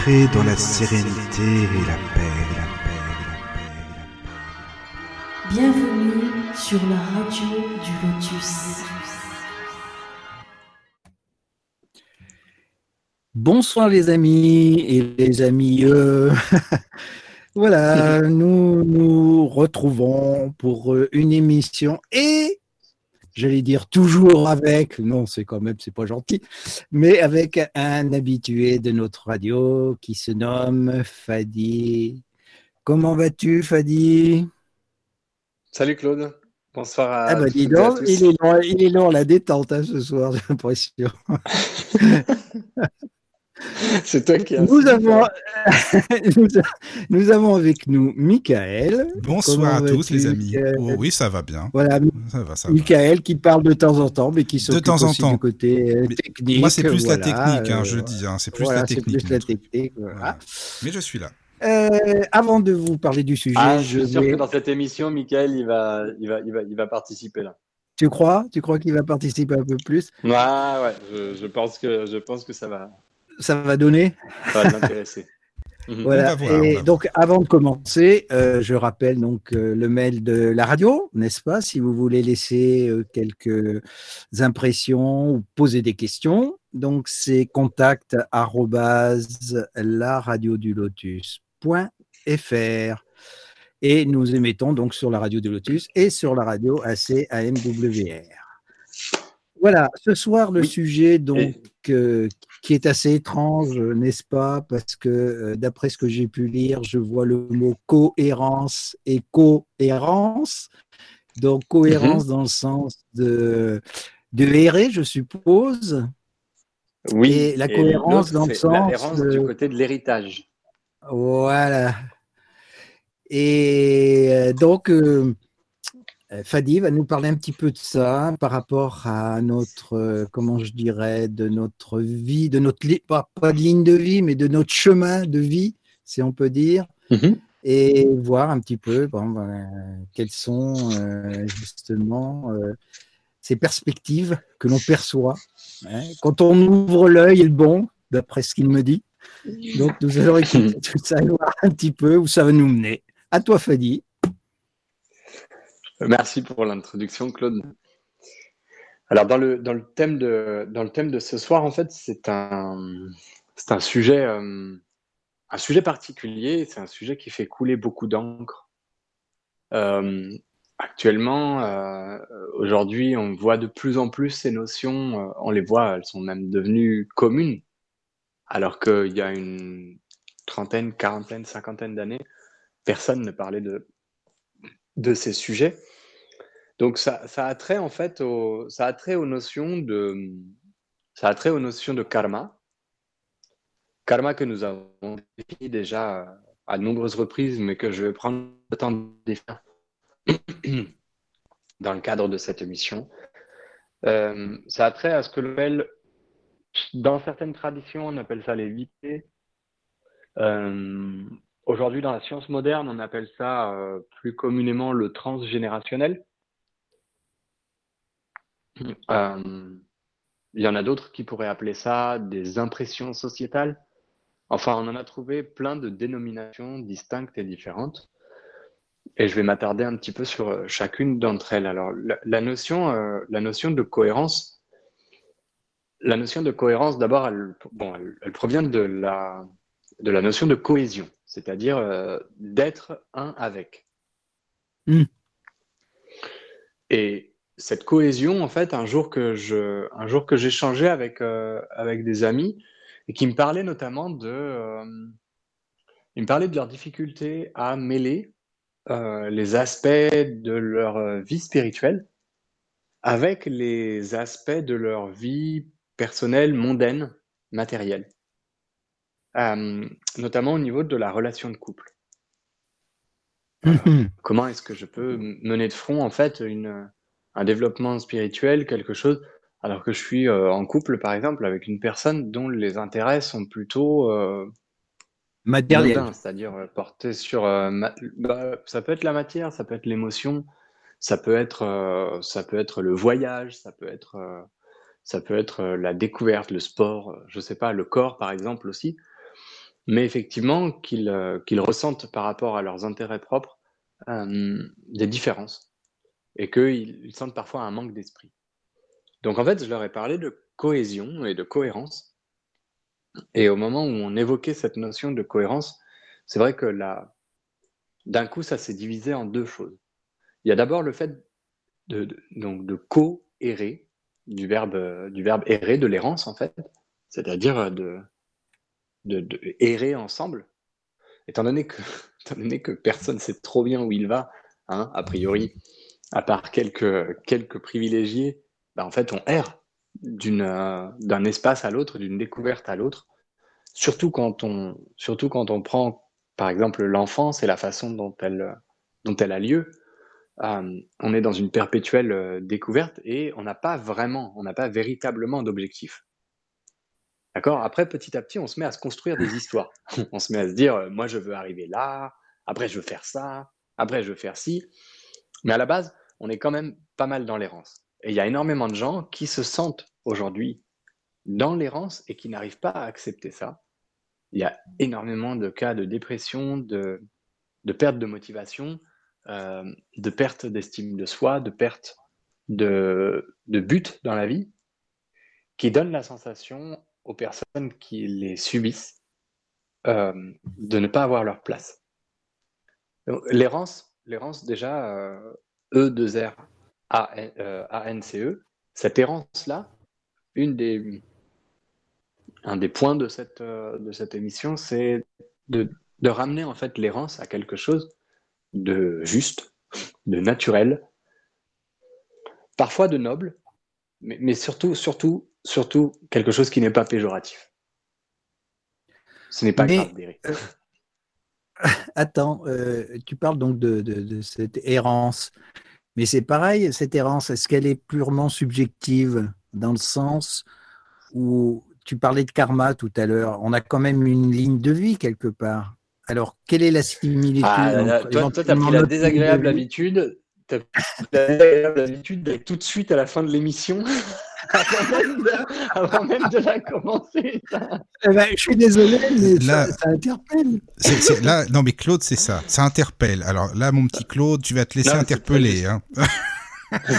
Entrez dans la sérénité et la paix, la paix, la paix, la paix. Bienvenue sur la radio du Lotus. Bonsoir les amis et les amis. euh, voilà, nous nous retrouvons pour euh, une émission et j'allais dire toujours avec, non c'est quand même c'est pas gentil, mais avec un habitué de notre radio qui se nomme Fadi. Comment vas-tu Fadi? Salut Claude, bonsoir à Ah bah dis à donc, tous. il est long, il est long la détente hein, ce soir, j'ai l'impression. C'est toi qui as Nous avons, nous, nous avons avec nous Michael. Bonsoir Comment à tous les amis. Oh oui, ça va bien. Voilà, Ça va, ça va. Michael qui parle de temps en temps, mais qui s'occupe temps en aussi temps. du côté euh, Mais technique. Moi, c'est plus voilà, la technique, hein, euh, je dis. hein, c'est plus voilà, la technique. plus mon la truc. technique. voilà. Voilà. Mais je suis là. Euh, avant de vous parler du sujet, Ah, je je suis sûr vais- que dans cette émission, Michael, il va, il va, il va, il va participer là. tu crois, tu crois qu'il va participer un peu plus? Ouais, ouais, je, je pense que, je pense que ça va, Ça va donner. ça va l'intéresser. Mhm. Voilà. Et donc, avant de commencer, euh, je rappelle donc euh, le mail de la radio, n'est-ce pas Si vous voulez laisser euh, quelques impressions ou poser des questions, donc c'est contact laradiodulotus.fr. Et nous émettons donc sur la radio du Lotus et sur la radio ACAMWR. Voilà, ce soir, le Oui. sujet donc euh, qui est assez étrange, n'est-ce pas? Parce que euh, d'après ce que j'ai pu lire, je vois le mot cohérence et cohérence. Donc cohérence dans le sens de, de errer, je suppose. Oui. Et la cohérence dans le sens de- du côté de l'héritage. Voilà. Et euh, donc, euh, euh, Fadi va nous parler un petit peu de ça par rapport à notre, euh, comment je dirais, de notre vie, de notre, pas, pas de ligne de vie, mais de notre chemin de vie, si on peut dire, et voir un petit peu bon, ben, quelles sont euh, justement euh, ces perspectives que l'on perçoit. hein. Quand on ouvre l'œil, il bon, d'après ce qu'il me dit. Donc, nous allons écouter tout ça et voir un petit peu où ça va nous mener. À toi, Fadi. Merci pour l'introduction, Claude. Alors, dans le, dans le, thème, de, dans le thème de ce soir, en fait, c'est un, c'est un, sujet, euh, un sujet particulier. C'est un sujet qui fait couler beaucoup d'encre. Euh, actuellement, euh, aujourd'hui, on voit de plus en plus ces notions, on les voit, elles sont même devenues communes, alors qu'il y a une trentaine, quarantaine, cinquantaine d'années, personne ne parlait de, de ces sujets. Donc ça, ça a trait en fait ça a aux notions de, ça a aux notions de karma. Karma que nous avons déjà à de nombreuses reprises, mais que je vais prendre le temps de définir dans le cadre de cette émission. Euh, ça a trait à ce que l'on appelle, dans certaines traditions, on appelle ça les vités. Euh, Aujourd'hui, dans la science moderne, on appelle ça euh, plus communément le transgénérationnel. Euh, il y en a d'autres qui pourraient appeler ça des impressions sociétales. Enfin, on en a trouvé plein de dénominations distinctes et différentes. Et je vais m'attarder un petit peu sur euh, chacune d'entre elles. Alors, la, notion, la notion de cohérence, la notion de cohérence, d'abord, elle, provient de la notion de cohésion, c'est-à-dire euh, d'être un avec. Mm. Et cette cohésion, en fait, un jour que je, un jour que j'échangeais avec euh, avec des amis et qui me parlaient notamment de, euh, ils me parlaient de leur difficulté à mêler les aspects de leur vie spirituelle avec les aspects de leur vie personnelle, mondaine, matérielle, Euh, notamment au niveau de la relation de couple. Mhm. Comment est-ce que je peux mener de front en fait une, un développement spirituel, quelque chose, alors que je suis euh, en couple par exemple avec une personne dont les intérêts sont plutôt euh, Matériel. mondains, c'est-à-dire portés sur, euh, ma- bah, ça peut être la matière, ça peut être l'émotion, ça peut être, euh, ça peut être le voyage, ça peut être, euh, ça peut être euh, la découverte, le sport, je sais pas, le corps par exemple aussi. Mais effectivement qu'ils euh, qu'ils ressentent par rapport à leurs intérêts propres euh, des différences et qu'ils ils sentent parfois un manque d'esprit. Donc en fait, je leur ai parlé de cohésion et de cohérence. Et au moment où on évoquait cette notion de cohérence, c'est vrai que là, d'un coup, ça s'est divisé en deux choses. Il y a d'abord le fait de, de- donc de co-errer, du verbe, euh, du verbe errer, de l'errance en fait, c'est-à-dire de, de, errer ensemble, étant donné que, personne ne sait trop bien où il va, hein, a priori, à part quelques, quelques privilégiés, bah, en fait, on erre euh, d'un espace à l'autre, d'une découverte à l'autre, surtout quand on, surtout quand on prend, par exemple, l'enfance et la façon dont elle, dont elle a lieu. Euh, on est dans une perpétuelle euh, découverte et on n'a pas vraiment, on n'a pas véritablement d'objectif. D'accord? Après, petit à petit, on se met à se construire des histoires. on se met à se dire, euh, moi, je veux arriver là, après, je veux faire ça, après, je veux faire ci. Mais à la base, on est quand même pas mal dans l'errance. Et il y a énormément de gens qui se sentent aujourd'hui dans l'errance et qui n'arrivent pas à accepter ça. Il y a énormément de cas de dépression, de, de perte de motivation, euh, de perte d'estime de soi, de perte de, de but dans la vie, qui donnent la sensation aux personnes qui les subissent euh, de ne pas avoir leur place. L'errance, déjà, euh, E2R A- euh, A-N-C-E, cette errance-là, un des points de cette, euh, de cette émission, c'est de, de ramener en fait l'errance à quelque chose de juste, de naturel, parfois de noble, mais, mais surtout, surtout, surtout quelque chose qui n'est pas péjoratif. Ce n'est pas Mais, grave d'errer. Attends, euh, tu parles donc de, de- de cette errance, mais c'est pareil, cette errance, est-ce qu'elle est purement subjective dans le sens où tu parlais de karma tout à l'heure, on a quand même une ligne de vie quelque part. Alors, quelle est la similitude Ah, là, là, entre toi, toi, t'as éventuellement pris la désagréable habitude. T'as pris la désagréable habitude d'aller tout de suite à la fin de l'émission, avant, même de- avant même de la commencer. Eh ben, je suis désolé, mais Là- ça, ça interpelle. Là, non, mais Claude, c'est ça. Ça interpelle. Alors là, mon petit Claude, tu vas te laisser Non, interpeller. Hein.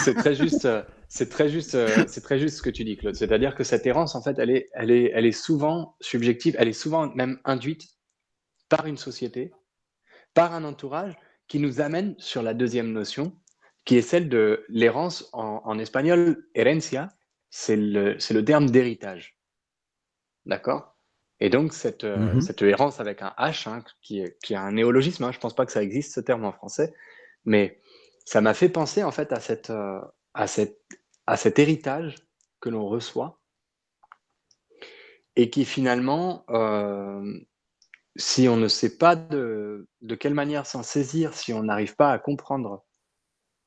C'est très juste. C'est très juste. euh, C'est très juste ce que tu dis, Claude. C'est-à-dire que cette errance, en fait, elle est, elle est, elle est souvent subjective. Elle est souvent même induite par une société, par un entourage, qui nous amène sur la deuxième notion, qui est celle de l'errance en, en espagnol, herencia. C'est le, le terme d'héritage. D'accord? Et donc, cette, euh, Mhm. cette errance avec un H, hein, qui, est, qui est un néologisme, hein, je ne pense pas que ça existe ce terme en français, mais ça m'a fait penser en fait à, cette, euh, à, cette, à cet héritage que l'on reçoit et qui finalement, euh, si on ne sait pas de, de quelle manière s'en saisir, si on n'arrive pas à comprendre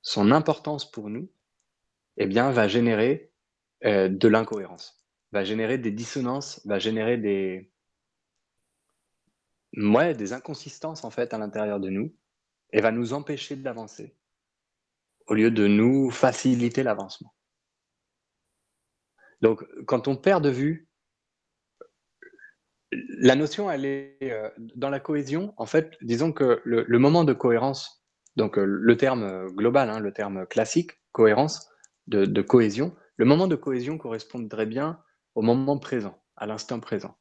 son importance pour nous, eh bien, va générer euh, de l'incohérence, va générer des dissonances, va générer des, ouais, des inconsistances en fait à l'intérieur de nous et va nous empêcher d'avancer au lieu de nous faciliter l'avancement. Donc, quand on perd de vue, la notion, elle est euh, dans la cohésion. En fait, disons que le, moment de cohérence, donc euh, le terme global, hein, le terme classique, cohérence, de cohésion, le moment de cohésion correspondrait bien au moment présent, à l'instant présent.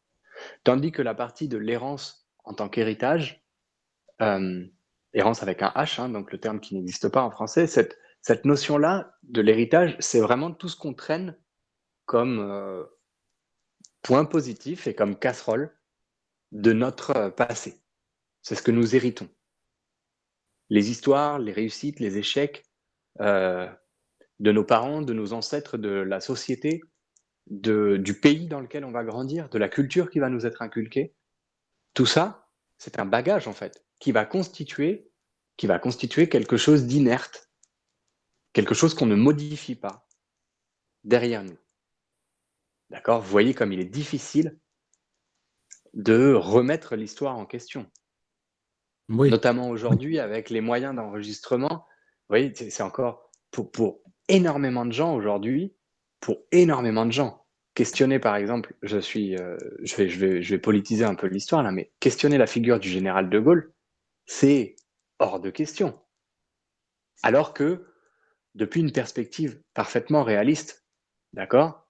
Tandis que la partie de l'errance en tant qu'héritage, euh, errance avec un H, hein, donc le terme qui n'existe pas en français, cette, notion-là de l'héritage, c'est vraiment tout ce qu'on traîne comme euh, point positif et comme casserole de notre euh, passé. C'est ce que nous héritons. Les histoires, les réussites, les échecs de nos parents, de nos ancêtres, de la société, de, du pays dans lequel on va grandir, de la culture qui va nous être inculquée. Tout ça, c'est un bagage en fait, qui va constituer, qui va constituer quelque chose d'inerte, quelque chose qu'on ne modifie pas derrière nous. D'accord? Vous voyez comme il est difficile de remettre l'histoire en question. Oui. Notamment aujourd'hui avec les moyens d'enregistrement. Vous voyez, c'est c'est encore pour, pour énormément de gens aujourd'hui, pour énormément de gens, questionner, par exemple, je suis, euh, je vais, je vais, je vais politiser un peu l'histoire là, mais questionner la figure du général de Gaulle, c'est hors de question. Alors que, depuis une perspective parfaitement réaliste, d'accord,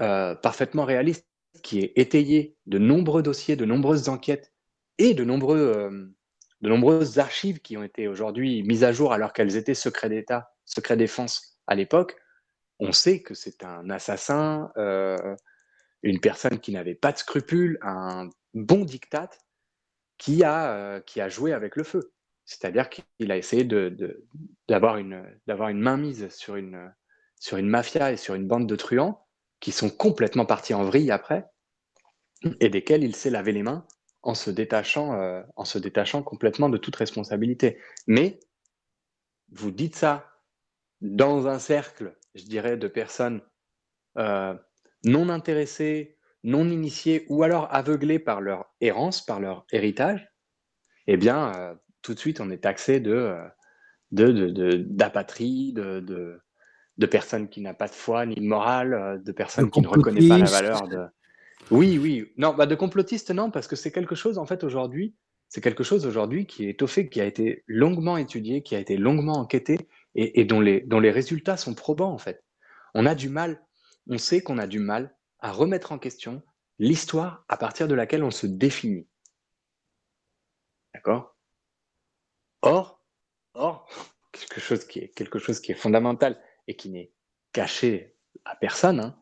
euh, parfaitement réaliste, qui est étayée de nombreux dossiers, de nombreuses enquêtes et de nombreux, euh, de nombreuses archives qui ont été aujourd'hui mises à jour alors qu'elles étaient secret d'État, secret défense à l'époque, on sait que c'est un assassin, euh, une personne qui n'avait pas de scrupules, un bon dictat qui a, euh, qui a joué avec le feu. C'est-à-dire qu'il a essayé d'avoir de, une, une mainmise sur une, sur une mafia et sur une bande de truands qui sont complètement partis en vrille après et desquels il s'est lavé les mains en se détachant, euh, en se détachant complètement de toute responsabilité. Mais vous dites ça dans un cercle je dirais, de personnes euh, non intéressées, non initiées ou alors aveuglées par leur errance, par leur héritage, eh bien, euh, tout de suite, on est taxé de, euh, d'apatrie, de, de, de, personnes qui n'ont pas de foi ni de morale, de personnes qui ne reconnaissent pas la valeur de. Oui, oui. Non, bah de complotiste, non, parce que c'est quelque chose, en fait, aujourd'hui, c'est quelque chose aujourd'hui qui est étoffé, qui a été longuement étudié, qui a été longuement enquêté et, dont, les, dont les résultats sont probants en fait. On a du mal, on sait qu'on a du mal à remettre en question l'histoire à partir de laquelle on se définit. D'accord? Or, or, quelque chose qui est quelque chose qui est fondamental et qui n'est caché à personne. Hein,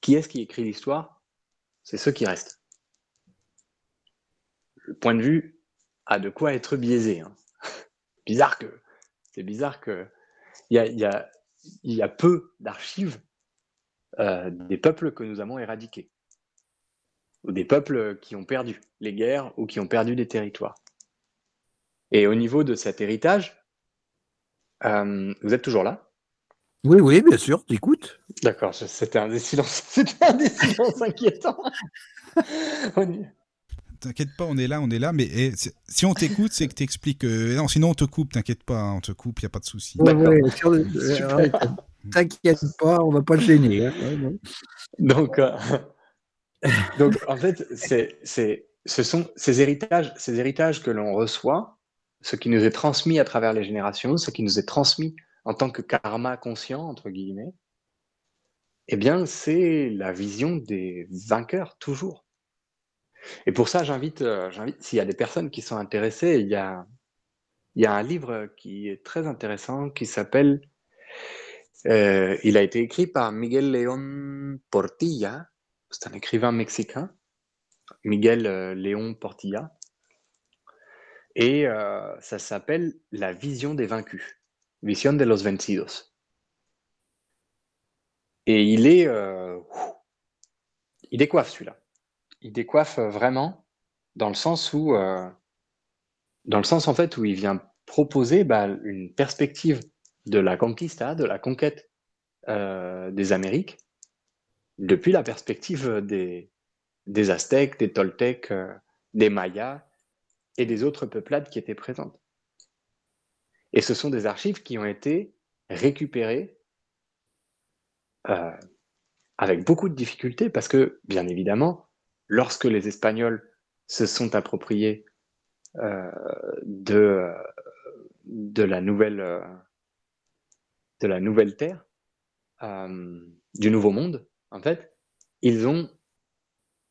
qui est-ce qui écrit l'histoire? C'est ceux qui restent. Le point de vue a de quoi être biaisé. Hein. Bizarre que c'est bizarre qu'il y a, y, a, y a peu d'archives euh, des peuples que nous avons éradiqués, ou des peuples qui ont perdu les guerres ou qui ont perdu des territoires. Et au niveau de cet héritage, euh, vous êtes toujours là? Oui, oui, bien sûr, t'écoutes. D'accord, c'était un des silences, c'était un des silences inquiétants. t'inquiète pas, on est là, on est là, mais eh, si on t'écoute, c'est que t'expliques. Euh, non, sinon on te coupe, t'inquiète pas, hein, on te coupe, il n'y a pas de souci. t'inquiète pas, on va pas te gêner. Hein, donc, euh, donc, en fait, c'est, c'est, ce sont ces héritages, ces héritages que l'on reçoit, ce qui nous est transmis à travers les générations, ce qui nous est transmis en tant que karma conscient, entre guillemets, eh bien, c'est la vision des vainqueurs, toujours. Et pour ça, j'invite, euh, j'invite s'il y a des personnes qui sont intéressées, il y a, il y a un livre qui est très intéressant qui s'appelle, euh, il a été écrit par Miguel León Portilla, c'est un écrivain mexicain, Miguel euh, León Portilla, et ça s'appelle La vision des vaincus, Vision de los vencidos. Et il est, il décoiffe celui-là il décoiffe euh, vraiment dans le sens où, euh, dans le sens en fait où il vient proposer bah, une perspective de la conquista, de la conquête euh, des Amériques, depuis la perspective des, des Aztèques, des Toltecs, des Mayas et des autres peuplades qui étaient présentes. Et ce sont des archives qui ont été récupérées avec beaucoup de difficultés parce que, bien évidemment, lorsque les Espagnols se sont appropriés euh, de, de, la nouvelle, euh, de la nouvelle terre, euh, du nouveau monde, en fait, ils ont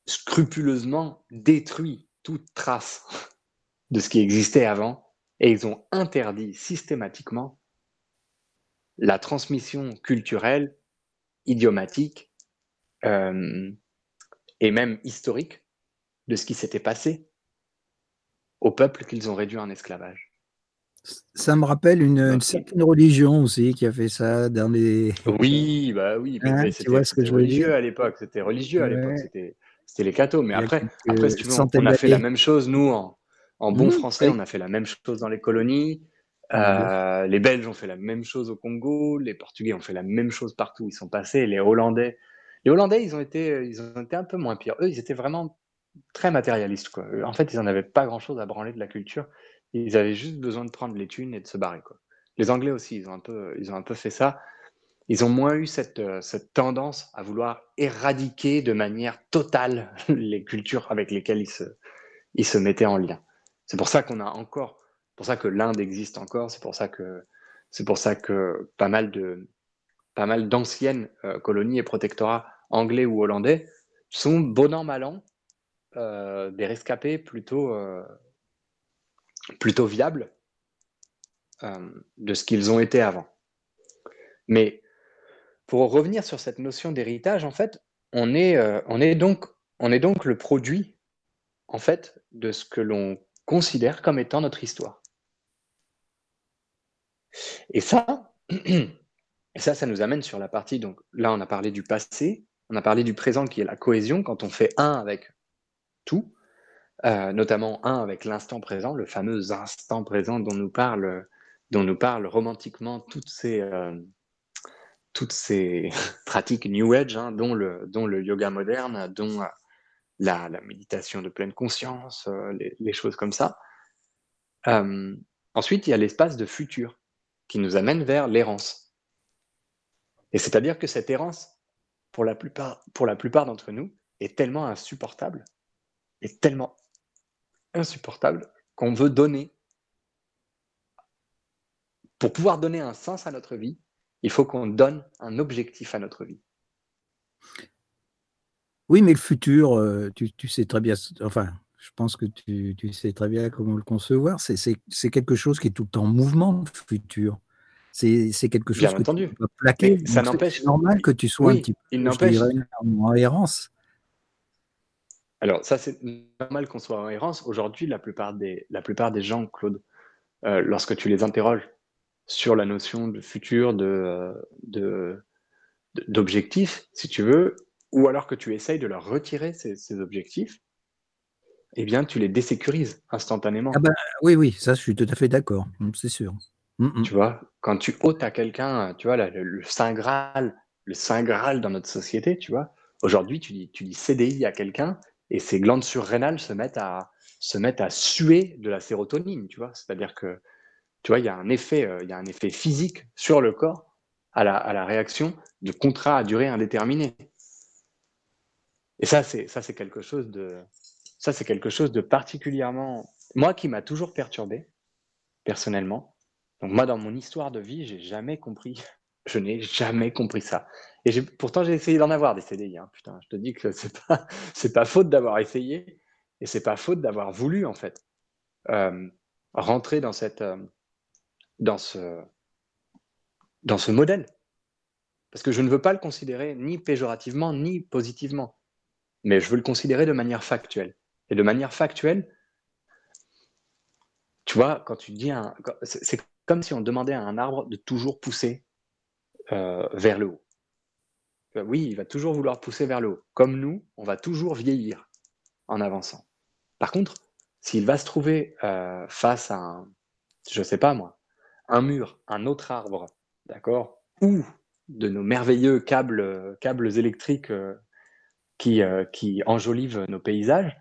scrupuleusement détruit toute trace de ce qui existait avant et ils ont interdit systématiquement la transmission culturelle, idiomatique, et même historique de ce qui s'était passé au peuple qu'ils ont réduit en esclavage. Ça me rappelle une, certaine religion aussi qui a fait ça dans les. Oui, bah oui. Hein, c'était religieux à l'époque. C'était religieux à l'époque. C'était les cathos. Mais après, après tu on a fait la même chose nous en, en bon français. On a fait la même chose dans les colonies. Euh, les Belges ont fait la même chose au Congo. Les Portugais ont fait la même chose partout où ils sont passés. Les Hollandais les Hollandais, ils ont été, ils ont été un peu moins pires. Eux, ils étaient vraiment très matérialistes. Quoi. En fait, ils n'en avaient pas grand-chose à branler de la culture. Ils avaient juste besoin de prendre les thunes et de se barrer. Quoi. Les Anglais aussi, ils ont un peu, ils ont un peu fait ça. ils ont moins eu cette, euh, tendance à vouloir éradiquer de manière totale les cultures avec lesquelles ils se, ils se mettaient en lien. C'est pour ça qu'on a encore, pour ça que l'Inde existe encore, c'est pour ça que c'est pour ça que pas mal de pas mal d'anciennes euh, colonies et protectorats anglais ou hollandais sont bon an mal an euh, des rescapés plutôt euh, plutôt viables de ce qu'ils ont été avant. Mais pour revenir sur cette notion d'héritage, en fait, on est, on est donc on est donc le produit en fait de ce que l'on considère comme étant notre histoire. Et ça, et ça, ça nous amène sur la partie, donc là on a parlé du passé, on a parlé du présent qui est la cohésion, quand on fait un avec tout, euh, notamment un avec l'instant présent, le fameux instant présent dont nous parle, dont nous parle romantiquement toutes ces, euh, toutes ces pratiques New Age, hein, dont, le, dont le yoga moderne, dont euh, la, méditation de pleine conscience, les, choses comme ça. Ensuite, il y a l'espace de futur qui nous amène vers l'errance. Et c'est-à-dire que cette errance, pour la plupart, pour la plupart d'entre nous, est tellement insupportable, est tellement insupportable qu'on veut donner. Pour pouvoir donner un sens à notre vie, il faut qu'on donne un objectif à notre vie. Oui, mais le futur, euh, tu, sais très bien, enfin, je pense que tu, tu sais très bien comment le concevoir. C'est quelque chose qui est tout le temps en mouvement, le futur. C'est quelque chose Bien que entendu. tu peux pas plaquer. Mais ça Donc, c'est- n'empêche- C'est normal que tu sois un petit peu, il n'empêche. en errance. Alors, ça, c'est normal qu'on soit en errance. Aujourd'hui, la plupart des, la plupart des gens, Claude, euh, lorsque tu les interroges sur la notion de futur, de, d'objectif, si tu veux, ou alors que tu essayes de leur retirer ces, ces objectifs, eh bien, tu les désécurises instantanément. Ah ben, oui, oui, ça, je suis tout à fait d'accord, c'est sûr. Mm, mm. Tu vois, quand tu ôtes à quelqu'un, tu vois, la- le, le Saint Graal, le Saint Graal dans notre société, tu vois, aujourd'hui, tu dis, tu dis CDI à quelqu'un et ses glandes surrénales se mettent à, se mettent à suer de la sérotonine, tu vois. C'est-à-dire que, tu vois, il y a un effet, euh, il y a un effet physique sur le corps à la, à la réaction de contrat à durée indéterminée. Et ça, c'est, ça, c'est quelque chose de, ça, c'est quelque chose de particulièrement, moi, qui m'a toujours perturbé, personnellement. Donc moi, dans mon histoire de vie, j'ai jamais compris. Je n'ai jamais compris ça. Et pourtant, j'ai essayé d'en avoir des CDI. Hein. Putain, je te dis que c'est pas, c'est pas faute d'avoir essayé et c'est pas faute d'avoir voulu en fait euh, rentrer dans cette, euh, dans ce, dans ce modèle. Parce que je ne veux pas le considérer ni péjorativement ni positivement, mais je veux le considérer de manière factuelle. Et de manière factuelle, tu vois, quand tu dis un, c'est comme si on demandait à un arbre de toujours pousser euh, vers le haut. Euh, Oui, il va toujours vouloir pousser vers le haut. Comme nous, on va toujours vieillir en avançant. Par contre, s'il va se trouver euh, face à un, je sais pas moi, un mur, un autre arbre, d'accord, ou de nos merveilleux câbles, électriques qui, qui enjolivent nos paysages,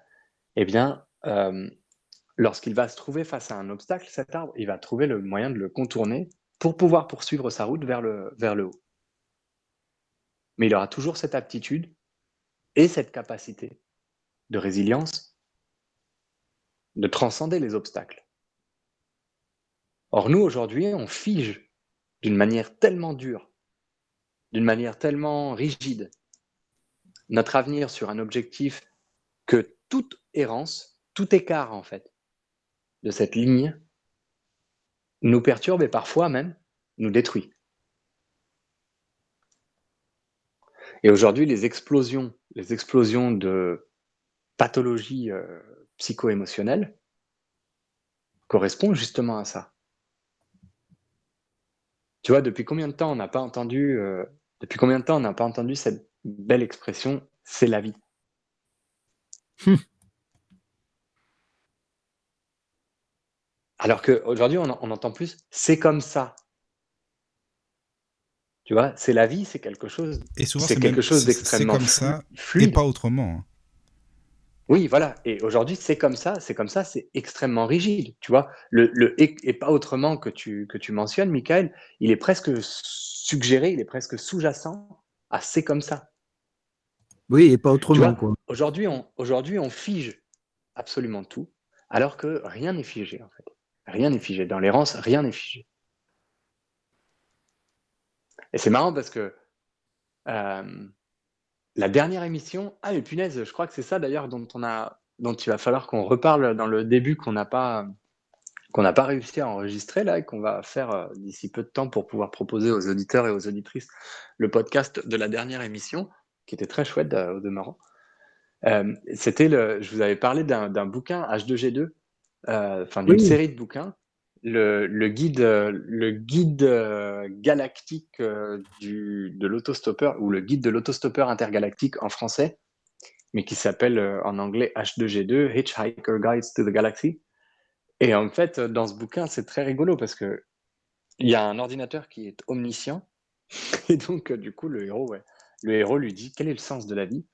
eh bien, lorsqu'il va se trouver face à un obstacle, cet arbre, il va trouver le moyen de le contourner pour pouvoir poursuivre sa route vers le, vers le haut. Mais il aura toujours cette aptitude et cette capacité de résilience de transcender les obstacles. Or, nous, aujourd'hui, on fige d'une manière tellement dure, d'une manière tellement rigide, notre avenir sur un objectif que toute errance, tout écart, en fait, de cette ligne nous perturbe et parfois même nous détruit. Et aujourd'hui, les explosions, les explosions de pathologies euh, psycho-émotionnelles correspondent justement à ça. Tu vois, depuis combien de temps on n'a pas entendu, euh, depuis combien de temps on n'a pas entendu cette belle expression, c'est la vie? Alors qu'aujourd'hui, on, en- on entend plus, c'est comme ça. Tu vois, c'est la vie, c'est quelque chose, Et souvent, c'est quelque même- chose d'extrêmement comme flu- ça et fluide. pas autrement. hein. Oui, voilà. Et aujourd'hui, c'est comme ça, c'est comme ça, c'est extrêmement rigide. Tu vois, le, le et, et pas autrement que tu, que tu mentionnes, Michael, il est presque suggéré, il est presque sous-jacent à c'est comme ça. Oui, et pas Tu autrement. aujourd'hui, on, aujourd'hui, on fige absolument tout, alors que rien n'est figé, en fait. Rien n'est figé. Dans l'errance, rien n'est figé. Et c'est marrant parce que euh, la dernière émission, ah mais punaise, je crois que c'est ça d'ailleurs dont dont il va falloir qu'on reparle dans le début qu'on n'a pas, réussi à enregistrer là et qu'on va faire euh, d'ici peu de temps pour pouvoir proposer aux auditeurs et aux auditrices le podcast de la dernière émission, qui était très chouette euh, au demeurant. C'était le, je vous avais parlé d'un bouquin H2G2, euh, enfin d'une Oui. série de bouquins, le, le guide, euh, le guide euh, galactique euh, du, de l'autostoppeur ou le guide de l'autostoppeur intergalactique en français, mais qui s'appelle euh, en anglais H2G2, Hitchhiker Guides to the Galaxy. Et en fait, euh, dans ce bouquin, c'est très rigolo parce que il y a un ordinateur qui est omniscient, et donc euh, du coup, le héros, ouais, le héros lui dit quel est le sens de la vie,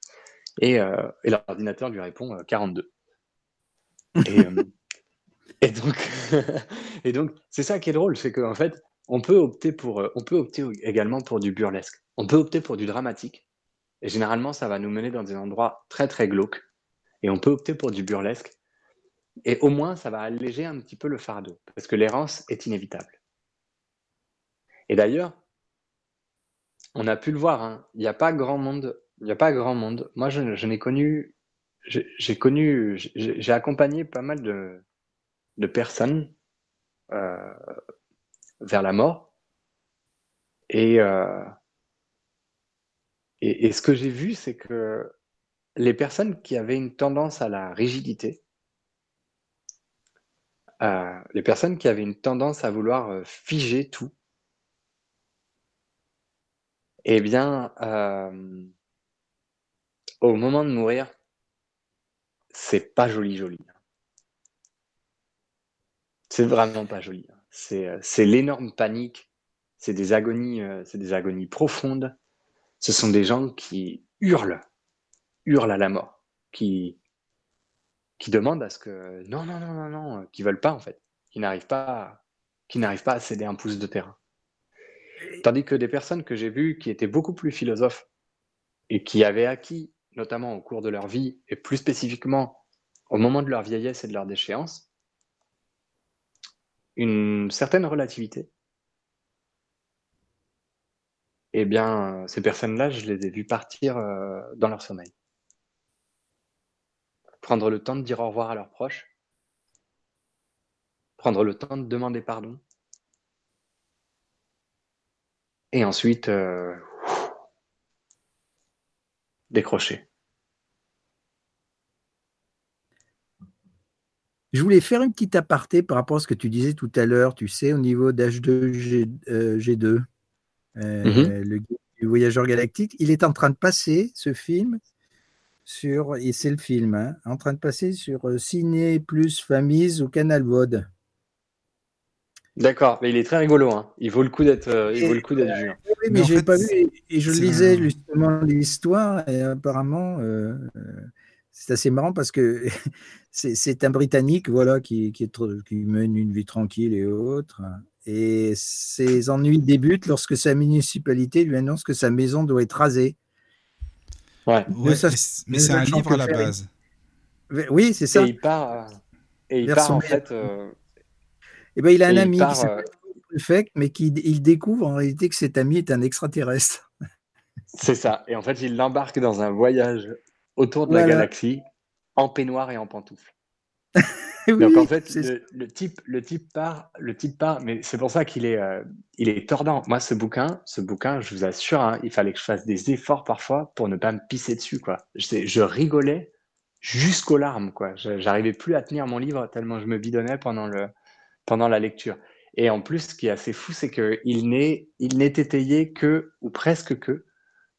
et, euh, et l'ordinateur lui répond euh, 42. Et, euh, et donc, c'est ça qui est drôle, c'est qu'en fait, on peut opter pour, euh, on peut opter également pour du burlesque. On peut opter pour du dramatique. Et généralement, ça va nous mener dans des endroits très très glauques. Et on peut opter pour du burlesque. Et au moins, ça va alléger un petit peu le fardeau, parce que l'errance est inévitable. Et d'ailleurs, on a pu le voir. hein, Il n'y a pas grand monde. Il a pas grand monde. Moi, je, je n'ai connu, j'ai connu, j'ai accompagné pas mal de, de personnes euh, vers la mort. Et, euh, et, ce que j'ai vu, c'est que les personnes qui avaient une tendance à la rigidité, euh, les personnes qui avaient une tendance à vouloir figer tout, eh bien, au moment de mourir, c'est pas joli, joli. C'est vraiment pas joli. hein. C'est euh, c'est l'énorme panique. C'est des agonies, euh, c'est des agonies profondes. Ce sont des gens qui hurlent, hurlent à la mort, qui qui demandent à ce que non, non, non, non, non, euh, qui veulent pas en fait, qui n'arrivent pas, qui n'arrivent pas à céder un pouce de terrain. Tandis que des personnes que j'ai vues qui étaient beaucoup plus philosophes et qui avaient acquis, notamment au cours de leur vie et plus spécifiquement au moment de leur vieillesse et de leur déchéance, une certaine relativité, eh bien, ces personnes-là, je les ai vues partir euh, dans leur sommeil. Prendre le temps de dire au revoir à leurs proches, prendre le temps de demander pardon, et ensuite euh, décrocher. Je voulais faire une petite aparté par rapport à ce que tu disais tout à l'heure, tu sais, au niveau d'H2G, euh, G2, euh, le guide du voyageur galactique. Il est en train de passer, ce film, sur, et c'est le film, hein, en train de passer sur euh, Ciné Plus Famille au Canal Vod. D'accord, mais il est très rigolo. Hein. Il vaut le coup d'être, euh, il vaut le coup d'être vu. hein. Oui, Mais mais, l'ai fait, pas vu et, et je lisais un- justement l'histoire et apparemment euh, c'est assez marrant parce que c'est un Britannique voilà qui, qui, est trop- qui mène une vie tranquille et autre et ses ennuis débutent lorsque sa municipalité lui annonce que sa maison doit être rasée. Ouais. Ouais, ça- mais c'est- un livre à la base. Oui, c'est Et ça. il part, euh, et il part en fait. euh, Et ben, il a un et ami part, qui s'appelle euh, mais qui il découvre en réalité que cet ami est un extraterrestre. c'est ça. Et en fait, il l'embarque dans un voyage autour de la galaxie en peignoir et en pantoufles. Oui, Donc en fait, le, le type, le type part, le type part, mais c'est pour ça qu'il est, euh, il est tordant. Moi, ce bouquin, ce bouquin, je vous assure, hein, il fallait que je fasse des efforts parfois pour ne pas me pisser dessus, quoi. Je, je rigolais jusqu'aux larmes, quoi. Je- J'arrivais plus à tenir mon livre tellement je me bidonnais pendant le, pendant la lecture. Et en plus, ce qui est assez fou, c'est que il n'est, il n'est étayé que ou presque que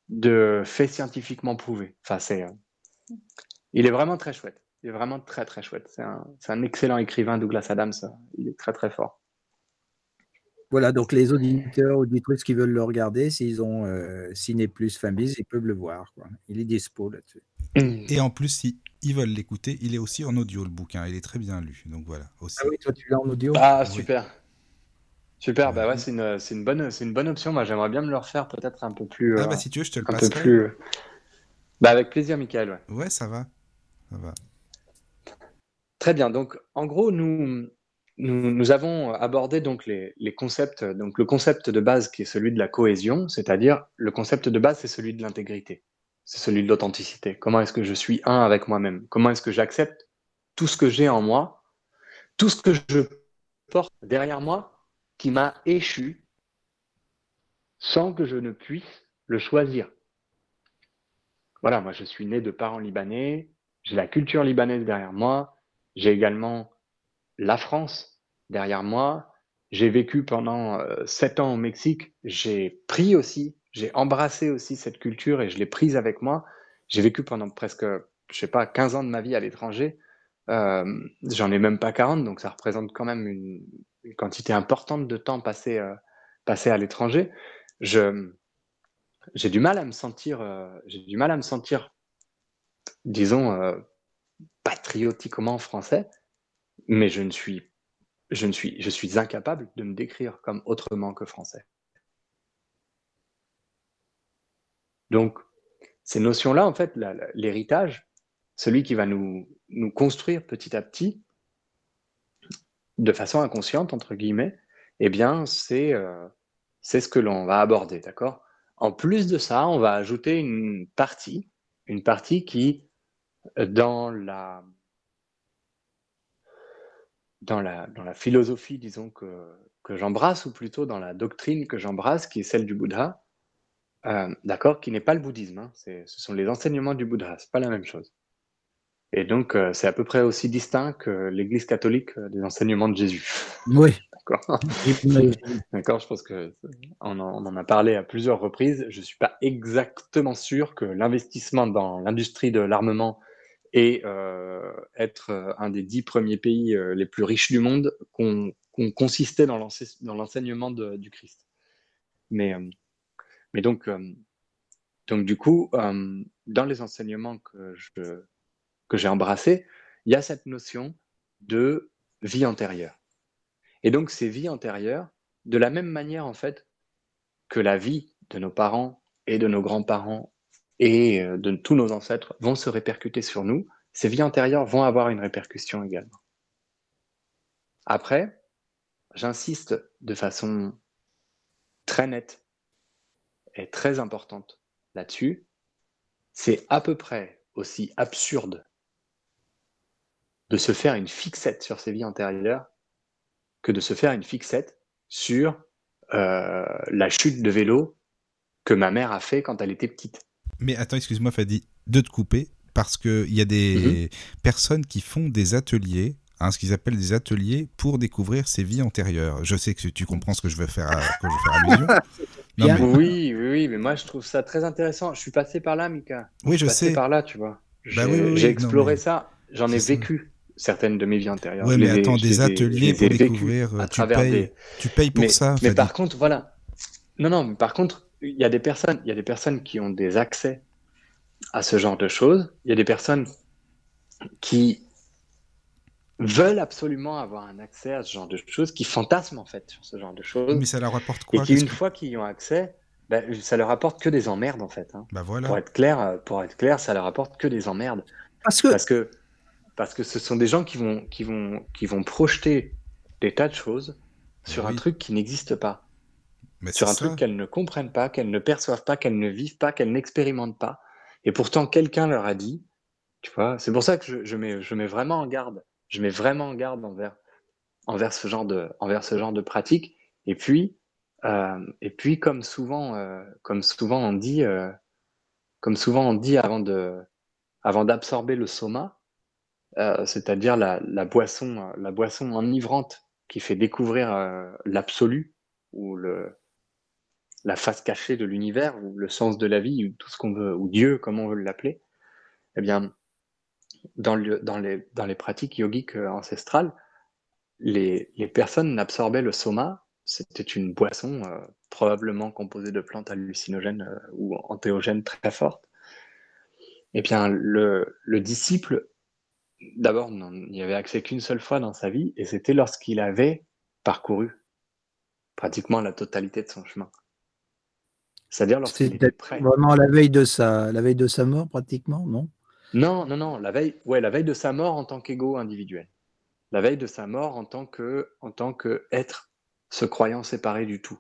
de faits scientifiquement prouvés. Enfin, c'est, euh, il est vraiment très chouette. Il est vraiment très très chouette. C'est un, excellent écrivain, Douglas Adams. Il est très très fort. Voilà, donc les auditeurs, auditrices qui veulent le regarder, s'ils ont euh, Ciné Plus Famille, ils peuvent le voir. quoi. Il est dispo là-dessus. Et en plus, si ils veulent l'écouter, il est aussi en audio, le bouquin. Il est très bien lu. Donc voilà. Aussi. Ah oui, toi tu l'as en audio? Ah Oui. super, Super, bah ouais, c'est une, bonne, c'est une bonne option. Moi, j'aimerais bien me le refaire peut-être un peu plus, Ah euh, bah si tu veux, je te le un peu plus. Bah avec plaisir, Michael. ouais. Ouais, ça va. Ça va. Très bien. Donc, en gros, nous, nous, nous avons abordé donc les, les concepts. Donc, le concept de base qui est celui de la cohésion, c'est-à-dire le concept de base, c'est celui de l'intégrité, c'est celui de l'authenticité. Comment est-ce que je suis un avec moi-même? Comment est-ce que j'accepte tout ce que j'ai en moi, tout ce que je porte derrière moi, qui m'a échu, sans que je ne puisse le choisir? Voilà, moi, je suis né de parents libanais, j'ai la culture libanaise derrière moi, j'ai également la France derrière moi. J'ai vécu pendant euh, sept ans au Mexique. J'ai pris aussi, j'ai embrassé aussi cette culture et je l'ai prise avec moi. J'ai vécu pendant presque, je sais pas, 15 ans de ma vie à l'étranger. Euh, J'en ai même pas 40, donc ça représente quand même une, quantité importante de temps passé, euh, passé à l'étranger. Je, j'ai du mal à me sentir, euh, j'ai du mal à me sentir, disons, euh, patriotiquement français, mais je ne suis, je ne suis, je suis incapable de me décrire comme autrement que français. Donc, ces notions-là, en fait, l'héritage, celui qui va nous, construire petit à petit, de façon inconsciente, entre guillemets, eh bien, c'est euh, ce que l'on va aborder, d'accord? En plus de ça, on va ajouter une partie, une partie qui, euh, dans la, philosophie, disons, que, j'embrasse, ou plutôt dans la doctrine que j'embrasse, qui est celle du Bouddha, euh, d'accord, qui n'est pas le bouddhisme, hein, ce sont les enseignements du Bouddha, c'est pas la même chose. Et donc, euh, c'est à peu près aussi distinct que l'Église catholique euh, des enseignements de Jésus. Oui. D'accord. D'accord, je pense que on en, on en a parlé à plusieurs reprises. Je suis pas exactement sûr que l'investissement dans l'industrie de l'armement et euh, être euh, un des dix premiers pays euh, les plus riches du monde qu'on qu'on consistait dans l'ense- dans l'enseignement de- du Christ. Mais, euh, mais donc, euh, donc du coup, euh, dans les enseignements que je que j'ai embrassés, il y a cette notion de vie antérieure. Et donc, ces vies antérieures, de la même manière, en fait, que la vie de nos parents et de nos grands-parents et euh, de tous nos ancêtres vont se répercuter sur nous, ces vies antérieures vont avoir une répercussion également. Après, j'insiste de façon très nette et très importante là-dessus, c'est à peu près aussi absurde de se faire une fixette sur ses vies antérieures que de se faire une fixette sur euh, la chute de vélo que ma mère a fait quand elle était petite. Mais attends, excuse-moi, Fadi, de te couper, parce qu'il y a des personnes qui font des ateliers, hein, ce qu'ils appellent des ateliers pour découvrir ses vies antérieures. Je sais que tu comprends ce que je veux faire, à, que je veux faire allusion. Non, Bien. mais- Oui, oui, oui, mais moi je trouve ça très intéressant. Je suis passé par là, Mika. oui, je passé sais. par là, tu vois. J'ai Bah oui, oui, oui, j'ai non, exploré mais- ça. J'en ai vécu certaines de mes vies antérieures. Je mais les attends, des ateliers pour découvrir, à tu travers payes, des- tu payes pour mais, ça. mais Fadi. par contre, voilà. Non, non, mais par contre, il y a des personnes, il y a des personnes qui ont des accès à ce genre de choses. Il y a des personnes qui veulent absolument avoir un accès à ce genre de choses, qui fantasment en fait sur ce genre de choses, Mais ça leur apporte et quoi qui qu'est-ce une que- fois qu'ils y ont accès, ben, ça leur apporte que des emmerdes en fait. hein. Bah Pour voilà. être clair, euh, pour être clair, ça leur apporte que des emmerdes. Parce que Parce que, parce que ce sont des gens qui vont, qui vont, qui vont projeter des tas de choses sur un truc qui n'existe pas, Mais sur un ça. truc qu'elles ne comprennent pas, qu'elles ne perçoivent pas, qu'elles ne vivent pas, qu'elles n'expérimentent pas. Et pourtant, quelqu'un leur a dit, tu vois, c'est pour ça que je, je mets, je mets vraiment en garde, je mets vraiment en garde envers, envers ce genre de, envers ce genre de pratique. Et puis, euh, et puis, comme souvent, euh, comme souvent on dit, euh, comme souvent on dit avant de, avant d'absorber le soma, euh, c'est-à-dire la, la boisson, euh, la boisson enivrante qui fait découvrir euh, l'absolu ou le, la face cachée de l'univers ou le sens de la vie ou tout ce qu'on veut ou Dieu comme on veut l'appeler. Eh bien, dans, le, dans, les, dans les pratiques yogiques ancestrales, les, les personnes absorbaient le soma. C'était une boisson probablement composée de plantes hallucinogènes ou antéogènes très fortes. Eh bien, le, le disciple, d'abord, n'en- n'y avait accès qu'une seule fois dans sa vie, et c'était lorsqu'il avait parcouru pratiquement la totalité de son chemin. C'est-à-dire lorsqu'il était prêt. vraiment la veille de sa, la veille de sa mort, pratiquement, non? Non, non, non, la veille, ouais, la veille de sa mort en tant qu'ego individuel. La veille de sa mort en tant que, en tant que être se croyant séparé du tout.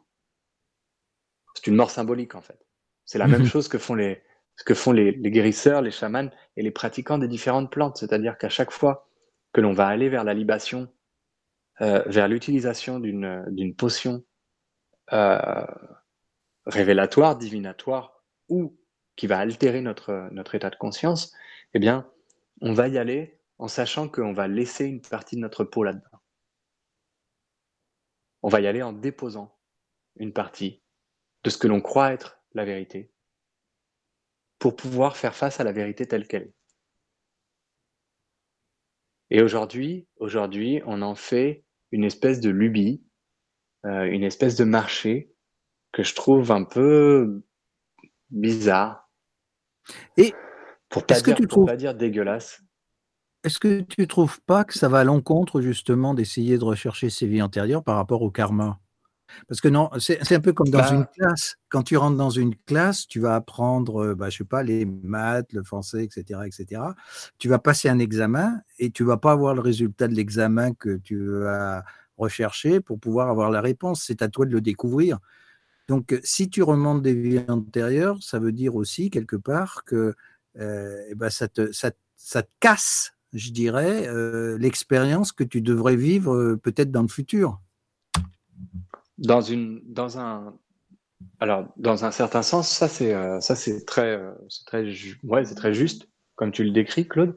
C'est une mort symbolique en fait. C'est la même chose que font les, ce que font les, guérisseurs, les chamans et les pratiquants des différentes plantes. C'est-à-dire qu'à chaque fois que l'on va aller vers la libation, euh, vers l'utilisation d'une d'une potion euh, révélatoire, divinatoire, ou qui va altérer notre, notre état de conscience, eh bien, on va y aller en sachant qu'on va laisser une partie de notre peau là-dedans. On va y aller en déposant une partie de ce que l'on croit être la vérité pour pouvoir faire face à la vérité telle qu'elle est. Et aujourd'hui, aujourd'hui, on en fait une espèce de lubie, euh, une espèce de marché que je trouve un peu bizarre. Et pour pas est-ce que dire, tu pour trouves- pas dire dégueulasse. Est-ce que tu trouves pas que ça va à l'encontre justement d'essayer de rechercher ses vies antérieures par rapport au karma? Parce que non, c'est un peu comme dans Bah. une classe. Quand tu rentres dans une classe, tu vas apprendre, euh, bah, je sais pas, les maths, le français, etc., etc. Tu vas passer un examen et tu vas pas avoir le résultat de l'examen que tu as recherché pour pouvoir avoir la réponse. C'est à toi de le découvrir. Donc, euh, si tu remontes des vies antérieures, ça veut dire aussi quelque part que euh, eh ben, ça, te, ça, ça te casse, je dirais, euh, l'expérience que tu devrais vivre euh, peut-être dans le futur. Dans un, alors dans un certain sens, ça c'est, euh, ça c'est très, euh, c'est très, ouais, c'est très juste, comme tu le décris, Claude.